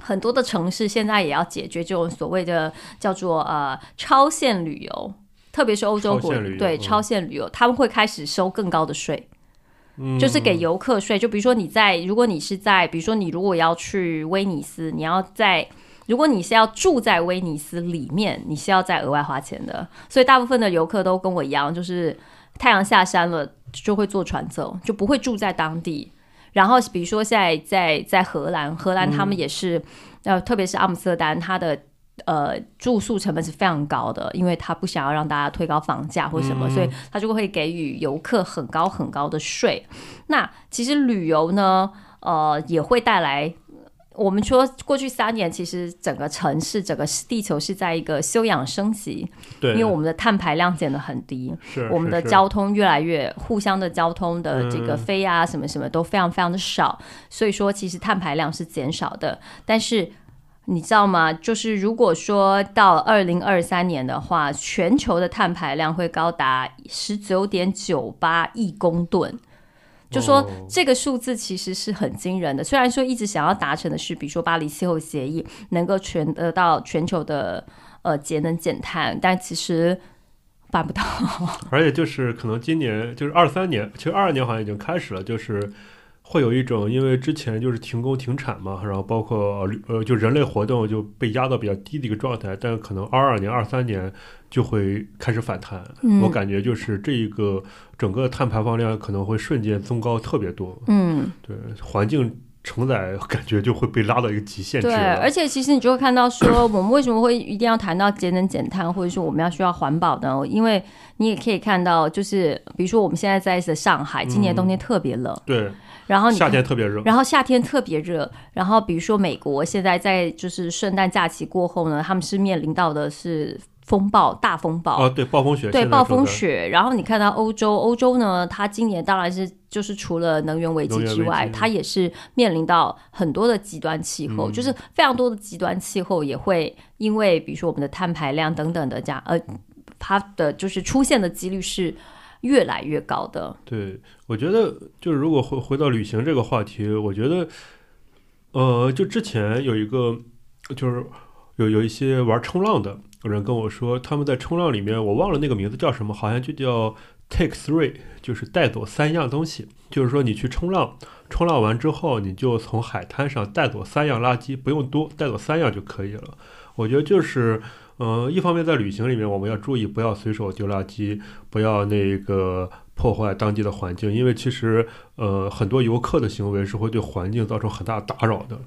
很多的城市现在也要解决这种所谓的叫做呃超限旅游，特别是欧洲国对超限旅游，他们会开始收更高的税。嗯就是给游客税。就比如说你在，如果你是在，比如说你如果要去威尼斯，你要在。如果你是要住在威尼斯里面，你是要再额外花钱的。所以大部分的游客都跟我一样，就是太阳下山了就会坐船走，就不会住在当地。然后比如说现在在在荷兰，荷兰他们也是，呃，特别是阿姆斯特丹，它的呃住宿成本是非常高的，因为他不想要让大家推高房价或什么，所以他就会给予游客很高很高的税。那其实旅游呢，呃，也会带来。我们说，过去三年其实整个城市、整个地球是在一个休养生息，对，因为我们的碳排量减得很低，是我们的交通越来越互相的交通的这个嗯飞啊什么什么都非常非常的少，所以说其实碳排量是减少的。但是你知道吗？就是如果说到二零二三年的话，全球的碳排量会高达十九点九八亿公吨。就说哦这个数字其实是很惊人的，虽然说一直想要达成的是，比如说巴黎气候协议能够全得到全球的呃节能减碳，但其实办不到。而且就是可能今年就是二三年，其实二二年好像已经开始了，就是会有一种因为之前就是停工停产嘛，然后包括呃就人类活动就被压到比较低的一个状态，但可能二二年、二三年就会开始反弹。嗯我感觉就是这一个整个碳排放量可能会瞬间增高特别多，嗯，对环境承载感觉就会被拉到一个极限值对，而且其实你就会看到说，我们为什么会一定要谈到节能减碳，或者说我们要需要环保呢？因为你也可以看到，就是比如说我们现在在的上海，今年冬天特别冷，对，然后你夏天特别热，然后夏天特别热，然后比如说美国现在在就是圣诞假期过后呢，他们是面临到的是风暴、大风暴。哦，对，暴风雪，对暴风雪，然后你看到欧洲，欧洲呢，它今年当然是就是除了能源危机之外，它也是面临到很多的极端气候，嗯就是非常多的极端气候也会因为比如说我们的碳排量等等的这样，呃，它的就是出现的几率是越来越高的。对，我觉得就是如果回回到旅行这个话题，我觉得，呃，就之前有一个，就是有有一些玩冲浪的人跟我说，他们在冲浪里面，我忘了那个名字叫什么，好像就叫 take three，就是带走三样东西，就是说你去冲浪，冲浪完之后，你就从海滩上带走三样垃圾，不用多，带走三样就可以了。我觉得就是，呃，一方面在旅行里面，我们要注意不要随手丢垃圾，不要那个破坏当地的环境，因为其实呃很多游客的行为是会对环境造成很大打扰的。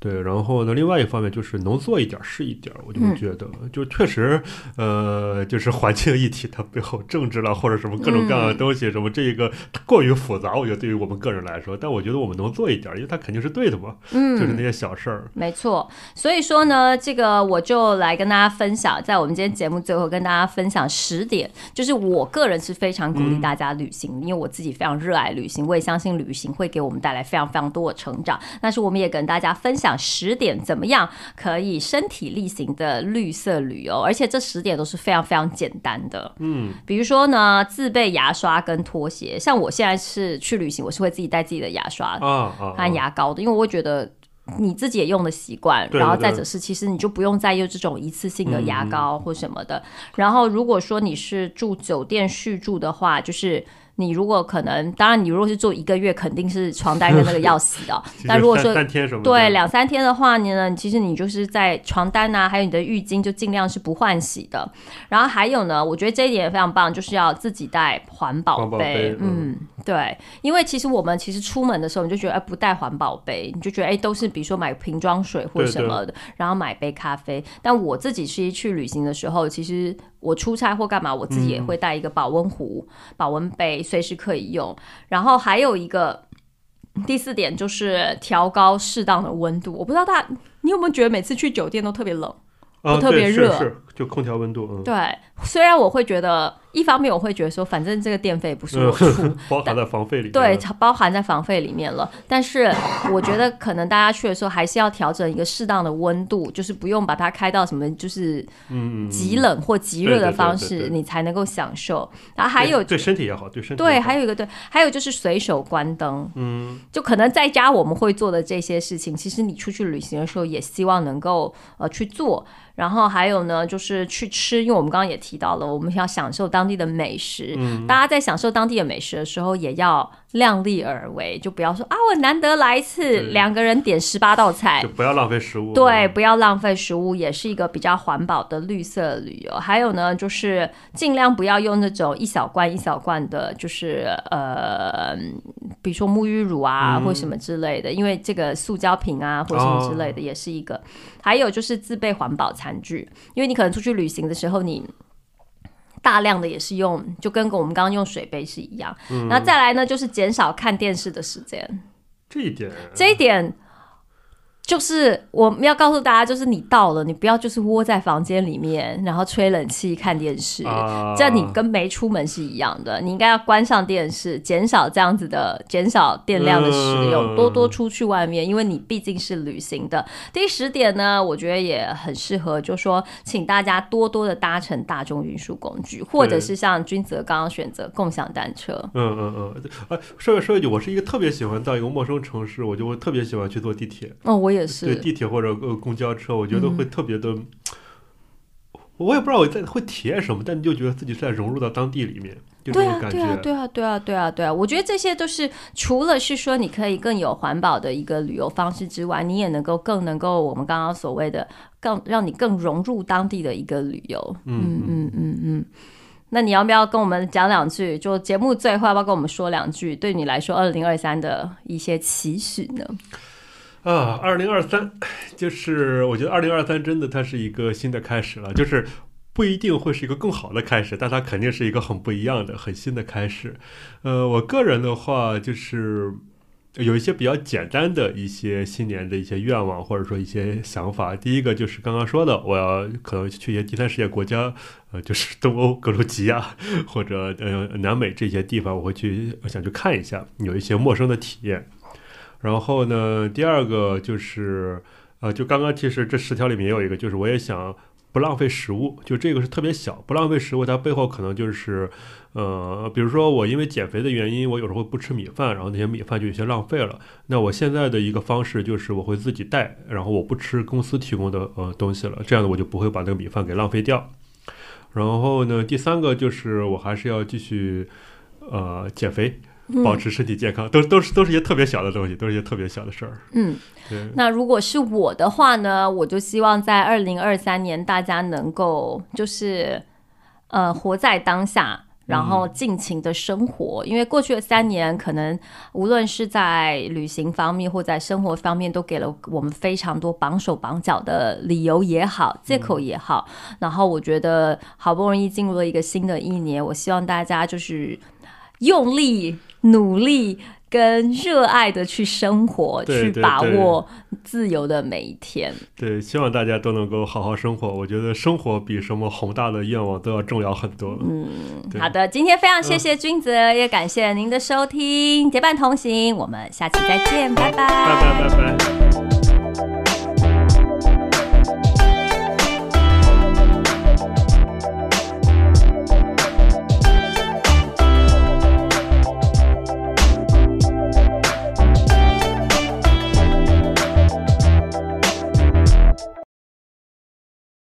对，然后呢，另外一方面就是能做一点是一点，我就会觉得，就确实，呃，就是环境议题它背后政治了或者什么各种各样的东西，什么这个过于复杂，我觉得对于我们个人来说，但我觉得我们能做一点，因为它肯定是对的嘛，嗯，就是那些小事儿。没错，所以说呢，这个我就来跟大家分享，在我们今天节目最后跟大家分享十点，就是我个人是非常鼓励大家旅行，因为我自己非常热爱旅行，我也相信旅行会给我们带来非常非常多的成长。但是我们也跟大家分享十点怎么样可以身体力行的绿色旅游，而且这十点都是非常非常简单的。嗯，比如说呢，自备牙刷跟拖鞋，像我现在是去旅行，我是会自己带自己的牙刷啊啊，和牙膏的，因为我会觉得。你自己也用的习惯，然后再者是，其实你就不用再用这种一次性的牙嗯膏或什么的。然后如果说你是住酒店续住的话，就是你如果可能，当然你如果是做一个月，肯定是床单跟那个要洗的 但如果说对，两三天的话呢，其实你就是在床单啊，还有你的浴巾，就尽量是不换洗的。然后还有呢，我觉得这一点也非常棒，就是要自己带环保杯杯。嗯，对，因为其实我们其实出门的时候，你就觉得哎，不带环保杯，你就觉得哎，都是比如说买瓶装水或什么的，然后买杯咖啡。但我自己是去旅行的时候，其实我出差或干嘛，我自己也会带一个保温壶、保温杯，随时可以用。然后还有一个第四点就是调高适当的温度。我不知道大家你有没有觉得每次去酒店都特别冷？啊，特别热是就空调温度，嗯，对，虽然我会觉得，一方面我会觉得说，反正这个电费不是我出，嗯，包含在房费里面。对，包含在房费里面了。但是我觉得可能大家去的时候还是要调整一个适当的温度，就是不用把它开到什么就是嗯，嗯，极冷或极热的方式，你才能够享受。然后还有对对身体也好，对身体对，还有一个对，还有就是随手关灯。嗯，就可能在家我们会做的这些事情，其实你出去旅行的时候也希望能够呃去做。然后还有呢，就是去吃，因为我们刚刚也提到了，我们要享受当地的美食。嗯大家在享受当地的美食的时候，也要量力而为，就不要说啊，我难得来一次，两个人点十八道菜就，不要浪费食物。对，嗯，不要浪费食物，也是一个比较环保的绿色旅游。还有呢，就是尽量不要用那种一小罐一小罐的，就是呃，比如说沐浴乳啊、嗯或什么之类的，因为这个塑胶瓶啊或什么之类的也是一个。还有就是自备环保餐具，因为你可能出去旅行的时候你。大量的也是用，就跟我们刚刚用水杯是一样。嗯那再来呢，就是减少看电视的时间。这一点，这一点就是我们要告诉大家，就是你到了，你不要就是窝在房间里面，然后吹冷气看电视，啊这样你跟没出门是一样的。你应该要关上电视，减少这样子的，减少电量的使用，嗯多多出去外面，因为你毕竟是旅行的。第十点呢，我觉得也很适合，就说请大家多多的搭乘大众运输工具，或者是像君泽刚刚选择共享单车。嗯嗯嗯，啊，说说一句，我是一个特别喜欢到一个陌生城市，我就会特别喜欢去坐地铁，嗯，我也是对。地铁或者呃公交车，我觉得嗯会特别的。我也不知道我在会体验什么，但你就觉得自己是在融入到当地里面，对啊对啊，对啊，对啊，对啊，对啊！我觉得这些都是除了是说你可以更有环保的一个旅游方式之外，你也能够更能够我们刚刚所谓的更让你更融入当地的一个旅游。嗯嗯嗯嗯。那你要不要跟我们讲两句？就节目最后要不要跟我们说两句？对你来说，二零二三的一些期许呢？啊，二零二三，就是我觉得二零二三真的它是一个新的开始了，就是不一定会是一个更好的开始，但它肯定是一个很不一样的、很新的开始。呃，我个人的话就是有一些比较简单的一些新年的一些愿望，或者说一些想法。第一个就是刚刚说的，我要可能去一些第三世界国家，呃，就是东欧、格鲁吉亚或者呃南美这些地方，我会去我想去看一下，有一些陌生的体验。然后呢，第二个就是，呃，就刚刚其实这十条里面也有一个，就是我也想不浪费食物，就这个是特别小，不浪费食物，它背后可能就是，呃，比如说我因为减肥的原因，我有时候会不吃米饭，然后那些米饭就有些浪费了。那我现在的一个方式就是我会自己带，然后我不吃公司提供的呃东西了，这样的我就不会把那个米饭给浪费掉。然后呢，第三个就是我还是要继续呃减肥，保持身体健康，都都是都是一些特别小的东西，都是一些特别小的事儿。嗯，对，那如果是我的话呢，我就希望在二零二三年大家能够就是呃活在当下，然后尽情的生活。因为过去的三年，可能无论是在旅行方面或在生活方面，都给了我们非常多绑手绑脚的理由也好，借口也好。然后我觉得好不容易进入了一个新的一年，我希望大家就是用力努力。跟热爱的去生活，去把握自由的每一天。对，希望大家都能够好好生活。我觉得生活比什么宏大的愿望都要重要很多。嗯，好的，今天非常谢谢君子，也感谢您的收听，结伴同行，我们下期再见，拜拜，拜拜，拜拜。